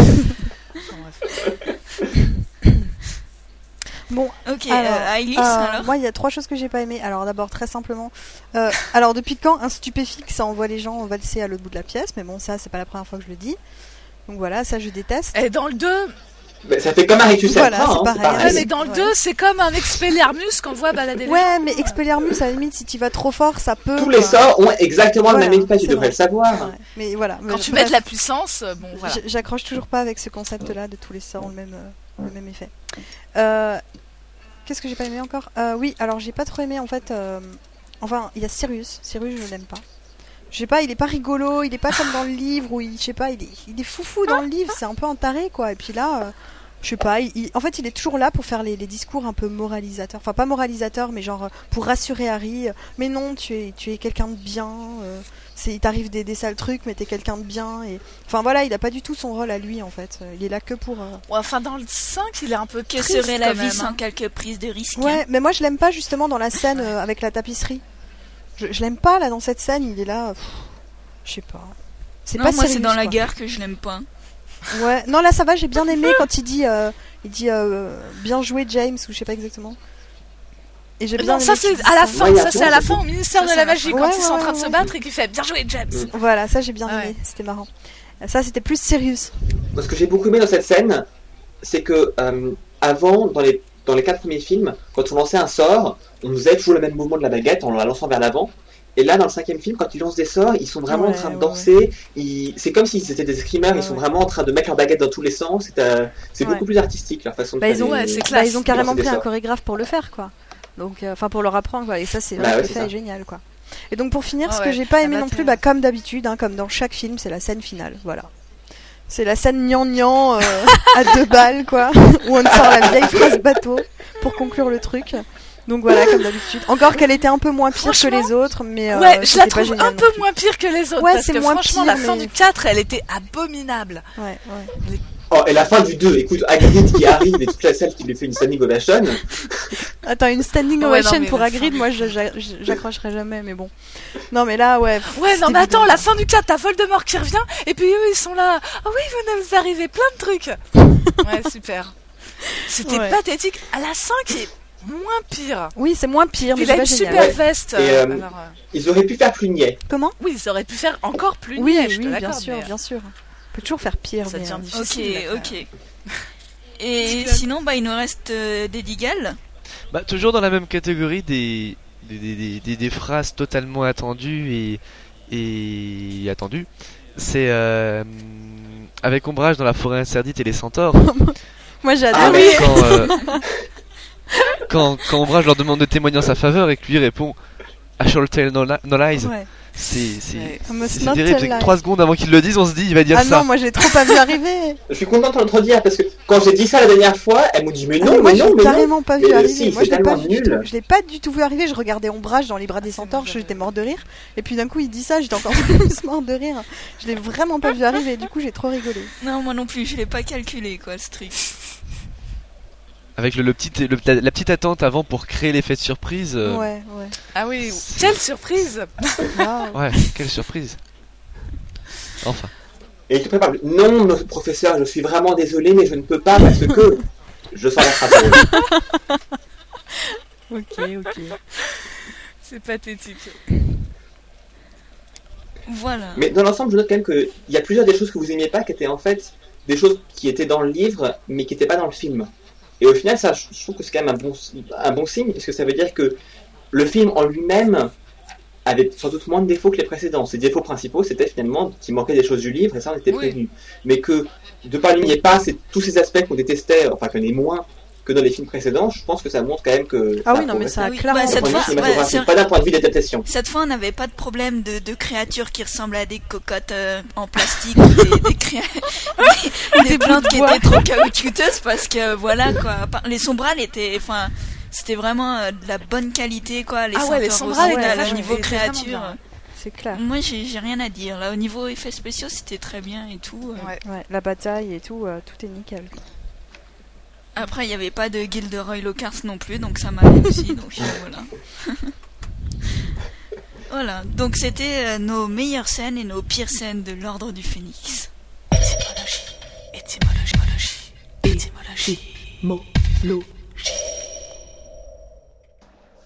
Bon, Ok, alors, euh, Ailis, euh, alors moi il y a trois choses que j'ai pas aimé. Alors d'abord très simplement, euh, alors depuis quand un stupéfixe ça envoie les gens valser à l'autre bout de la pièce? Mais bon ça c'est pas la première fois que je le dis. Donc voilà, ça je déteste. Et dans le 2, Mais ça fait comme un rictus Voilà, c'est hein, pareil. ouais, mais dans le 2, c'est comme un Expelliarmus qu'on voit balader Ouais, mais Expelliarmus à la limite si tu vas trop fort ça peut. Tous les quoi. sorts ont exactement Voilà, le même effet, tu devrais vrai. le savoir. Mais voilà. Quand tu mets de la puissance, euh, bon voilà. J'accroche toujours pas avec ce concept-là de tous les sorts ont le même, euh, le même effet. Euh, Qu'est-ce que j'ai pas aimé encore? Euh, Oui, alors j'ai pas trop aimé en fait. euh, Enfin, il y a Sirius. Sirius, je l'aime pas. Je sais pas, il est pas rigolo, il est pas comme dans le livre où il, je sais pas, il est, il est foufou dans le livre, c'est un peu entaré quoi. Et puis là, euh, je sais pas, il- il- en fait, il est toujours là pour faire les, les discours un peu moralisateurs. Enfin, pas moralisateurs, mais genre euh, pour rassurer Harry. euh, mais non, tu es, tu es quelqu'un de bien. euh, c'est, il t'arrive des, des sales trucs, mais t'es quelqu'un de bien. Et enfin voilà, il a pas du tout son rôle à lui en fait. Il est là que pour. euh, Ouais, Enfin, dans le 5, il est un peu Que triste serait la vie même, sans hein. quelques prises de risque Ouais, mais moi je l'aime pas justement dans la scène euh, avec la tapisserie. Je, je l'aime pas là dans cette scène, il est là. pff, Je sais pas. C'est Non, pas moi c'est dans la gare que je l'aime pas. Ouais, non là ça va, j'ai bien aimé [LAUGHS] quand il dit, euh, il dit euh, bien joué James ou je sais pas exactement. Et j'ai bien Non, ça aimé c'est qu'il à la fin, Ouais, ça c'est à la fin au ministère Ça, de c'est la magie quand Ouais, ils sont en ouais, train de se ouais. battre et qu'il fait bien joué James. Voilà, ça j'ai bien Ouais. aimé, c'était marrant. Ça c'était plus. Moi, ce que j'ai beaucoup aimé dans cette scène, c'est que euh, avant, dans les, dans les quatre premiers films, quand on lançait un sort, on faisait toujours le même mouvement de la baguette en la lançant vers l'avant. Et là, dans le cinquième film, quand ils lancent des sorts, ils sont vraiment en train de ouais, danser. Ils... C'est comme s'ils étaient des escrimeurs, Ouais, ils sont ouais. vraiment en train de mettre leur baguette dans tous les sens. C'est euh, c'est beaucoup plus artistique leur façon de Bah, faire ils ont, les- c'est bah, ils ont carrément pris un chorégraphe pour le faire quoi. Donc, euh, enfin pour leur apprendre quoi. Et ça c'est Bah ça. est génial quoi. Et donc pour finir, Ah ce que j'ai pas Ah aimé bah, non plus, bah, comme d'habitude, hein, comme dans chaque film, c'est la scène finale. Voilà. C'est la scène gnangnan euh, à deux balles quoi, où on sort la vieille phrase bateau pour conclure le truc. Donc voilà, comme d'habitude. Encore qu'elle était un peu moins pire que les autres, mais euh, ouais, je la trouve un peu moins pire que les autres. Ouais, parce que moins franchement, pire, la fin mais- du 4, elle était abominable. Ouais, ouais. Oh, et la fin du 2, écoute, Hagrid qui arrive et toute la salle qui lui fait une standing ovation. Attends, une standing Ouais, ovation non, pour Hagrid, moi j'accrocherai jamais, mais bon. Non mais là, ouais. pff, Ouais, non, mais attends, la fin du 4, t'as Voldemort qui revient, et puis eux, ils sont là. Ah oui, vous nous arrivez plein de trucs. [LAUGHS] ouais, super. C'était Ouais. pathétique. À la 5, il est moins pire. Oui, c'est moins pire, mais Il c'est a une génial. super Ouais. veste. Et, euh, euh, alors, euh, Ils auraient pu faire plus niais. Comment? Oui, ils auraient pu faire encore plus Oui, niais, je te oui, bien l'accorde, sûr, mais, euh, bien sûr. On peut toujours faire pire. Ça mais, devient euh, Ok, difficile. après. ok. [LAUGHS] Et sinon, bah, il nous reste euh, des Digal. Bah, toujours dans la même catégorie des, des, des, des- des- des phrases totalement attendues et, et attendues. C'est euh, avec ombrage dans la forêt interdite et les centaures. [LAUGHS] Moi j'ai Ah adoré. oui. quand, euh, [LAUGHS] quand, quand Ombrage leur demande de témoigner en sa faveur et que lui répond I shall tell no, li- no lies. Ouais. C'est terrible. tell C'est que lies. trois secondes avant qu'il le dise, on se dit il va dire Ah ça. non, moi j'ai trop pas vu arriver. [LAUGHS] Je suis content de l'entredire parce que quand j'ai dit ça la dernière fois, elle m'a dit mais Ah, non, moi mais non, j'ai mais non. carrément pas vu Mais, euh, arriver. si, moi c'est je l'ai pas tellement vu du nul. tout. Je l'ai pas du tout vu arriver. Je regardais Ombrage dans les bras des centaures, j'étais mort de rire. Et puis d'un coup il dit ça, j'étais encore [LAUGHS] plus mort de rire. Je l'ai vraiment pas vu arriver. Du coup j'ai trop rigolé. Non, moi non plus, je l'ai pas calculé, quoi, ce truc. Avec le, le petit, le- la, la petite attente avant pour créer l'effet de surprise. euh, Ouais, ouais. Ah oui, quelle surprise. [LAUGHS] Ouais, quelle surprise. Enfin. Et il te prépare. Non, professeur, je suis vraiment désolé, mais je ne peux pas parce que je sens la phrase. [LAUGHS] Ok, ok. C'est pathétique. Voilà. Mais dans l'ensemble, je note quand même qu'il y a plusieurs des choses que vous aimiez pas qui étaient en fait des choses qui étaient dans le livre mais qui n'étaient pas dans le film. Et au final, ça, je trouve que c'est quand même un bon, un bon signe parce que ça veut dire que le film en lui-même avait sans doute moins de défauts que les précédents. Ses défauts principaux, c'était finalement qu'il manquait des choses du livre et ça, on était Oui. prévenu. Mais que de par n'y ait pas c'est tous ces aspects qu'on détestait, enfin qu'on est moins que dans les films précédents, je pense que ça montre quand même que. Ah oui, non, mais ça a clairement. bah, cette fois, ouais, pas d'un point de vue d'adaptation. Cette fois, on n'avait pas de problème de, de créatures qui ressemblaient à des cocottes euh, en plastique ou des, des, créa- [LAUGHS] des, des plantes qui étaient trop caoutchouteuses parce que voilà quoi. Les sombrales étaient, enfin, c'était vraiment euh, de la bonne qualité quoi. Les Ah ouais, les sombrales étaient au niveau créature. C'est clair. Moi, j'ai rien à dire. Là, au niveau effets spéciaux, c'était très bien et tout. euh. Ouais, la bataille et tout, euh, tout est nickel. Après, il n'y avait pas de Gilderoy Lockhart non plus, donc ça m'allait aussi. Donc voilà. [LAUGHS] [LAUGHS] voilà. Donc c'était euh, nos meilleures scènes et nos pires scènes de l'Ordre du Phénix.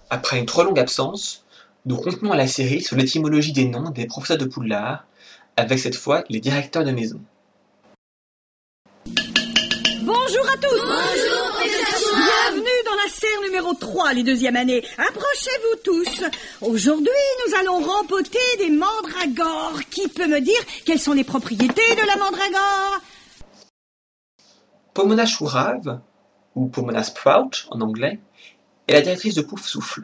Après une trop longue absence, nous continuons la série sur l'étymologie des noms des professeurs de Poudlard, avec cette fois les directeurs de maison. Bonjour à tous Bienvenue dans la serre numéro 3, les deuxième années. Approchez-vous tous. Aujourd'hui, nous allons rempoter des mandragores. Qui peut me dire quelles sont les propriétés de la mandragore? Pomona Chourave, ou Pomona Sprout en anglais, est la directrice de Pouf Souffle.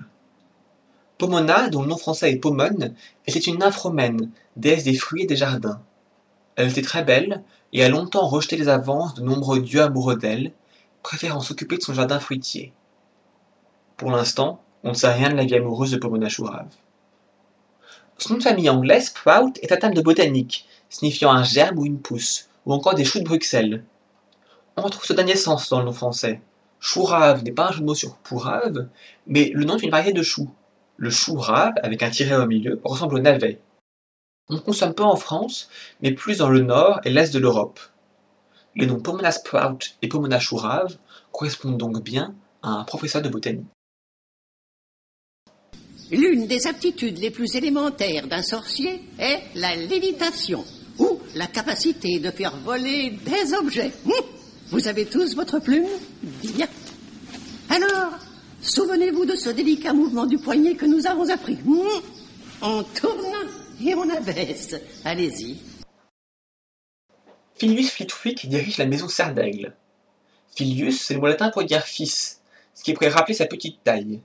Pomona, dont le nom français est Pomone, était une nymphe romaine, déesse des fruits et des jardins. Elle était très belle et a longtemps rejeté les avances de nombreux dieux amoureux d'elle, préférant s'occuper de son jardin fruitier. Pour l'instant, on ne sait rien de la vie amoureuse de Pomona Chourave. Son nom de famille anglais, Sprout, est un terme de botanique, signifiant un germe ou une pousse, ou encore des choux de Bruxelles. On retrouve ce dernier sens dans le nom français. Chourave n'est pas un jeu de mots sur pourrave, mais le nom d'une variété de chou. Le chou rave, avec un tiret au milieu, ressemble au navet. On consomme peu en France, mais plus dans le nord et l'est de l'Europe. Les noms Pomona Sprout et Pomona Chourave correspondent donc bien à un professeur de botanique. L'une des aptitudes les plus élémentaires d'un sorcier est la lévitation, ou la capacité de faire voler des objets. Hum Vous avez tous votre plume? Bien. Alors, souvenez-vous de ce délicat mouvement du poignet que nous avons appris. Hum On tourne et on abaisse. Allez-y. Filius Flitwick dirige la maison Serre d'Aigle. Filius, c'est le mot latin pour dire fils, ce qui pourrait rappeler sa petite taille.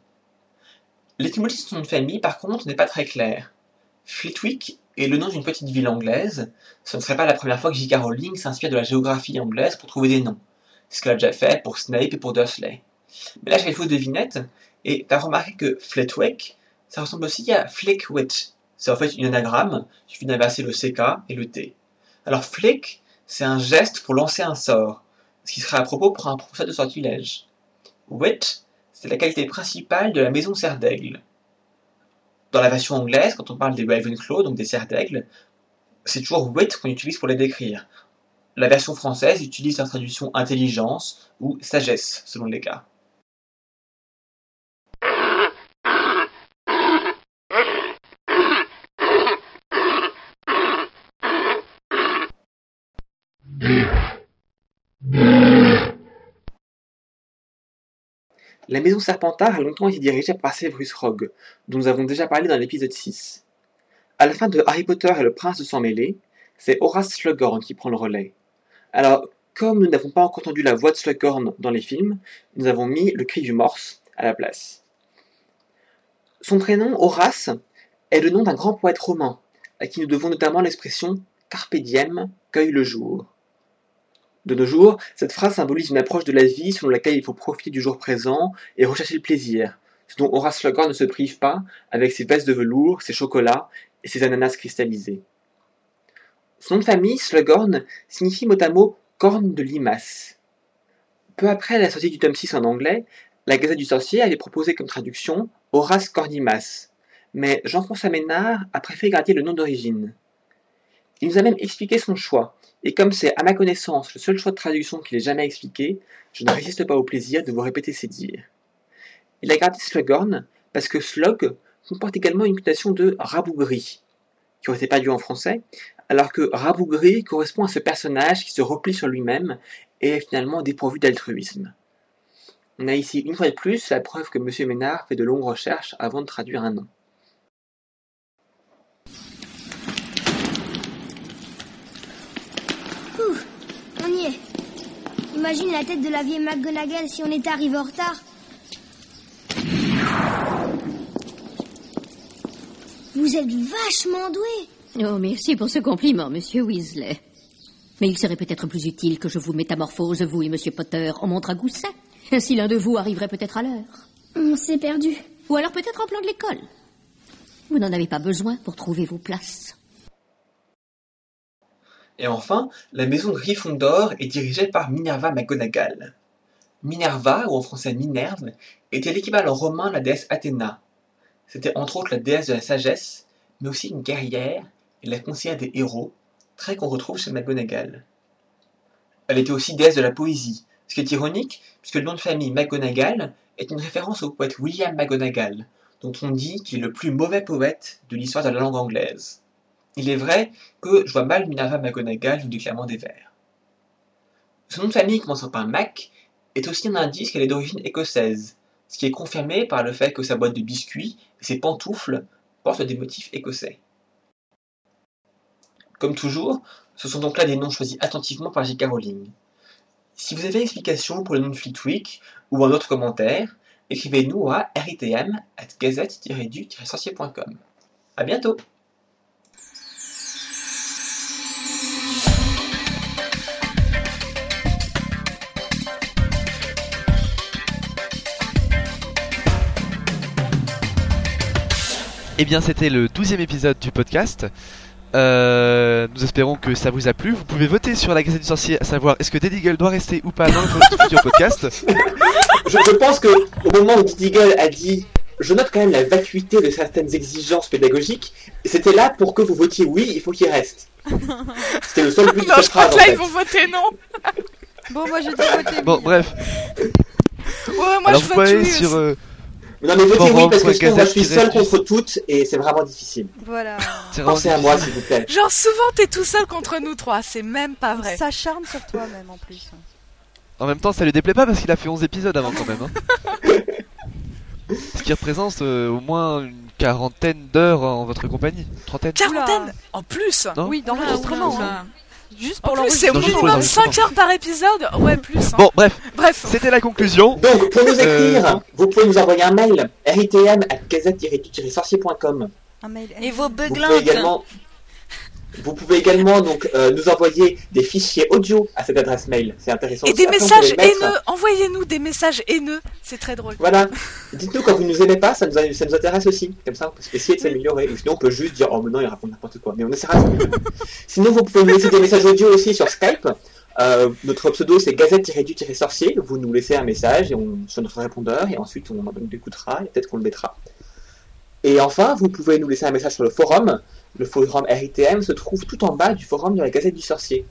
L'étymologie de son nom de famille, par contre, n'est pas très claire. Flitwick est le nom d'une petite ville anglaise. Ce ne serait pas la première fois que J.K. Rowling s'inspire de la géographie anglaise pour trouver des noms. Ce qu'elle a déjà fait pour Snape et pour Dursley. Mais là, j'ai une fausse devinette, et t'as remarqué que Flitwick, ça ressemble aussi à Flickwit. C'est en fait une anagramme, il suffit d'inverser le CK et le T. Alors Flick, c'est un geste pour lancer un sort, ce qui serait à propos pour un professeur de sortilège. Wit, c'est la qualité principale de la maison serre d'aigle. Dans la version anglaise, quand on parle des Ravenclaw, donc des serres d'aigle, c'est toujours wit qu'on utilise pour les décrire. La version française utilise la traduction intelligence ou sagesse, selon les cas. La maison Serpentard a longtemps été dirigée par Severus Rogue, dont nous avons déjà parlé dans l'épisode 6. À la fin de Harry Potter et le prince de sang mêlé, c'est Horace Slughorn qui prend le relais. Alors, comme nous n'avons pas encore entendu la voix de Slughorn dans les films, nous avons mis le cri du morse à la place. Son prénom, Horace, est le nom d'un grand poète romain, à qui nous devons notamment l'expression Carpe diem, cueille le jour. De nos jours, cette phrase symbolise une approche de la vie selon laquelle il faut profiter du jour présent et rechercher le plaisir, ce dont Horace Slughorn ne se prive pas avec ses vestes de velours, ses chocolats et ses ananas cristallisés. Son nom de famille, Slughorn, signifie mot à mot corne de limace. Peu après la sortie du tome 6 en anglais, la Gazette du Sorcier avait proposé comme traduction Horace Cornimas, mais Jean-François Ménard a préféré garder le nom d'origine. Il nous a même expliqué son choix, et comme c'est à ma connaissance le seul choix de traduction qu'il ait jamais expliqué, je ne résiste pas au plaisir de vous répéter ses dires. Il a gardé Slughorn parce que slug comporte également une mutation de rabougri, qui aurait été dû en français, alors que rabougri correspond à ce personnage qui se replie sur lui-même et est finalement dépourvu d'altruisme. On a ici une fois de plus la preuve que M. Ménard fait de longues recherches avant de traduire un nom. J'imagine la tête de la vieille McGonagall si on était arrivé en retard. Vous êtes vachement doué. Oh, merci pour ce compliment, monsieur Weasley. Mais il serait peut-être plus utile que je vous métamorphose, vous et monsieur Potter, en mon dragoussin. Ainsi l'un de vous arriverait peut-être à l'heure. On s'est perdu. Ou alors peut-être en plan de l'école. Vous n'en avez pas besoin pour trouver vos places. Et enfin, la maison de Gryffondor est dirigée par Minerva McGonagall. Minerva, ou en français Minerve, était l'équivalent romain de la déesse Athéna. C'était entre autres la déesse de la sagesse, mais aussi une guerrière et la conseillère des héros, trait qu'on retrouve chez McGonagall. Elle était aussi déesse de la poésie, ce qui est ironique, puisque le nom de famille McGonagall est une référence au poète William McGonagall, dont on dit qu'il est le plus mauvais poète de l'histoire de la langue anglaise. Il est vrai que je vois mal Minerva McGonagall nous déclamant des vers. Son nom de famille commençant par Mac est aussi un indice qu'elle est d'origine écossaise, ce qui est confirmé par le fait que sa boîte de biscuits et ses pantoufles portent des motifs écossais. Comme toujours, ce sont donc là des noms choisis attentivement par J.K. Rowling. Si vous avez une explication pour le nom de Flitwick ou un autre commentaire, écrivez-nous à ritm at gazette-du-sorcier.com. À bientôt! Eh bien, c'était le 12e épisode du podcast. Euh, nous espérons que ça vous a plu. Vous pouvez voter sur la Gazette du Sorcier à savoir est-ce que Dead Eagle doit rester ou pas dans le futur [LAUGHS] podcast? Je, je pense que au moment où Didi Eagle a dit je note quand même la vacuité de certaines exigences pédagogiques, c'était là pour que vous votiez oui, il faut qu'il reste. C'était le seul but de cette je crois en là, fait. ils vont voter non. Bon, moi je dis voter Bon, bref. Ouais, moi Alors je vous vote pouvez oui aller sur. euh, Non mais votez oui parce que sinon moi je suis seul contre toutes et c'est vraiment difficile. Voilà. Pensez à moi s'il vous plaît. [LAUGHS] Genre souvent t'es tout seul contre nous trois, c'est même pas vrai. On s'acharne sur toi même en plus. En même temps, ça lui déplaît pas parce qu'il a fait 11 épisodes avant quand même. hein. [LAUGHS] Ce qui représente euh, au moins une quarantaine d'heures en votre compagnie. Trentaine. Quarantaine en plus. Non Oui, Oula, d'enregistrement. Juste pour plus, c'est au minimum les 5 heures par épisode. Ouais, plus. hein. Bon, bref, Bref. c'était la conclusion. Donc pour nous écrire, Euh, vous pouvez nous envoyer un mail ritm at gazette-du-sorcier.com. Un mail. Et vos Vous pouvez également, vous pouvez également donc euh, nous envoyer des fichiers audio à cette adresse mail. C'est intéressant. Et des messages haineux. Envoyez-nous des messages haineux. C'est très drôle. Voilà. [LAUGHS] Dites-nous quand vous nous aimez pas, ça nous, a- ça nous intéresse aussi. Comme ça, on peut essayer de s'améliorer. Ou sinon, on peut juste dire oh mais non, il raconte n'importe quoi. Mais on essaiera de. [LAUGHS] Sinon, vous pouvez nous laisser des messages audio aussi sur Skype. Euh, notre pseudo c'est gazette-du-sorcier. Vous nous laissez un message et on, sur notre répondeur et ensuite on, on l'écoutera et peut-être qu'on le mettra. Et enfin, vous pouvez nous laisser un message sur le forum. Le forum RITM se trouve tout en bas du forum de la Gazette du Sorcier.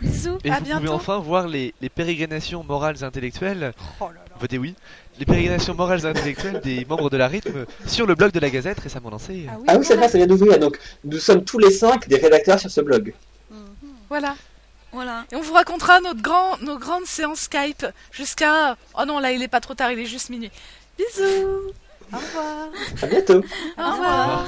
Bisous. Et à vous pouvez bientôt. enfin voir les, les pérégrinations morales et intellectuelles. Oh là là. Votez oui. Les pérégrinations morales et intellectuelles des [LAUGHS] membres de la rythme sur le blog de la Gazette récemment lancé. Ah oui, Ah oui, c'est voilà. vrai, ça vient d'ouvrir. Donc, nous sommes tous les cinq des rédacteurs sur ce blog. Voilà. Voilà. Et on vous racontera notre grand, nos grandes séances Skype jusqu'à. Oh non, là il est pas trop tard, il est juste minuit. Bisous. Au revoir. À bientôt. Au revoir.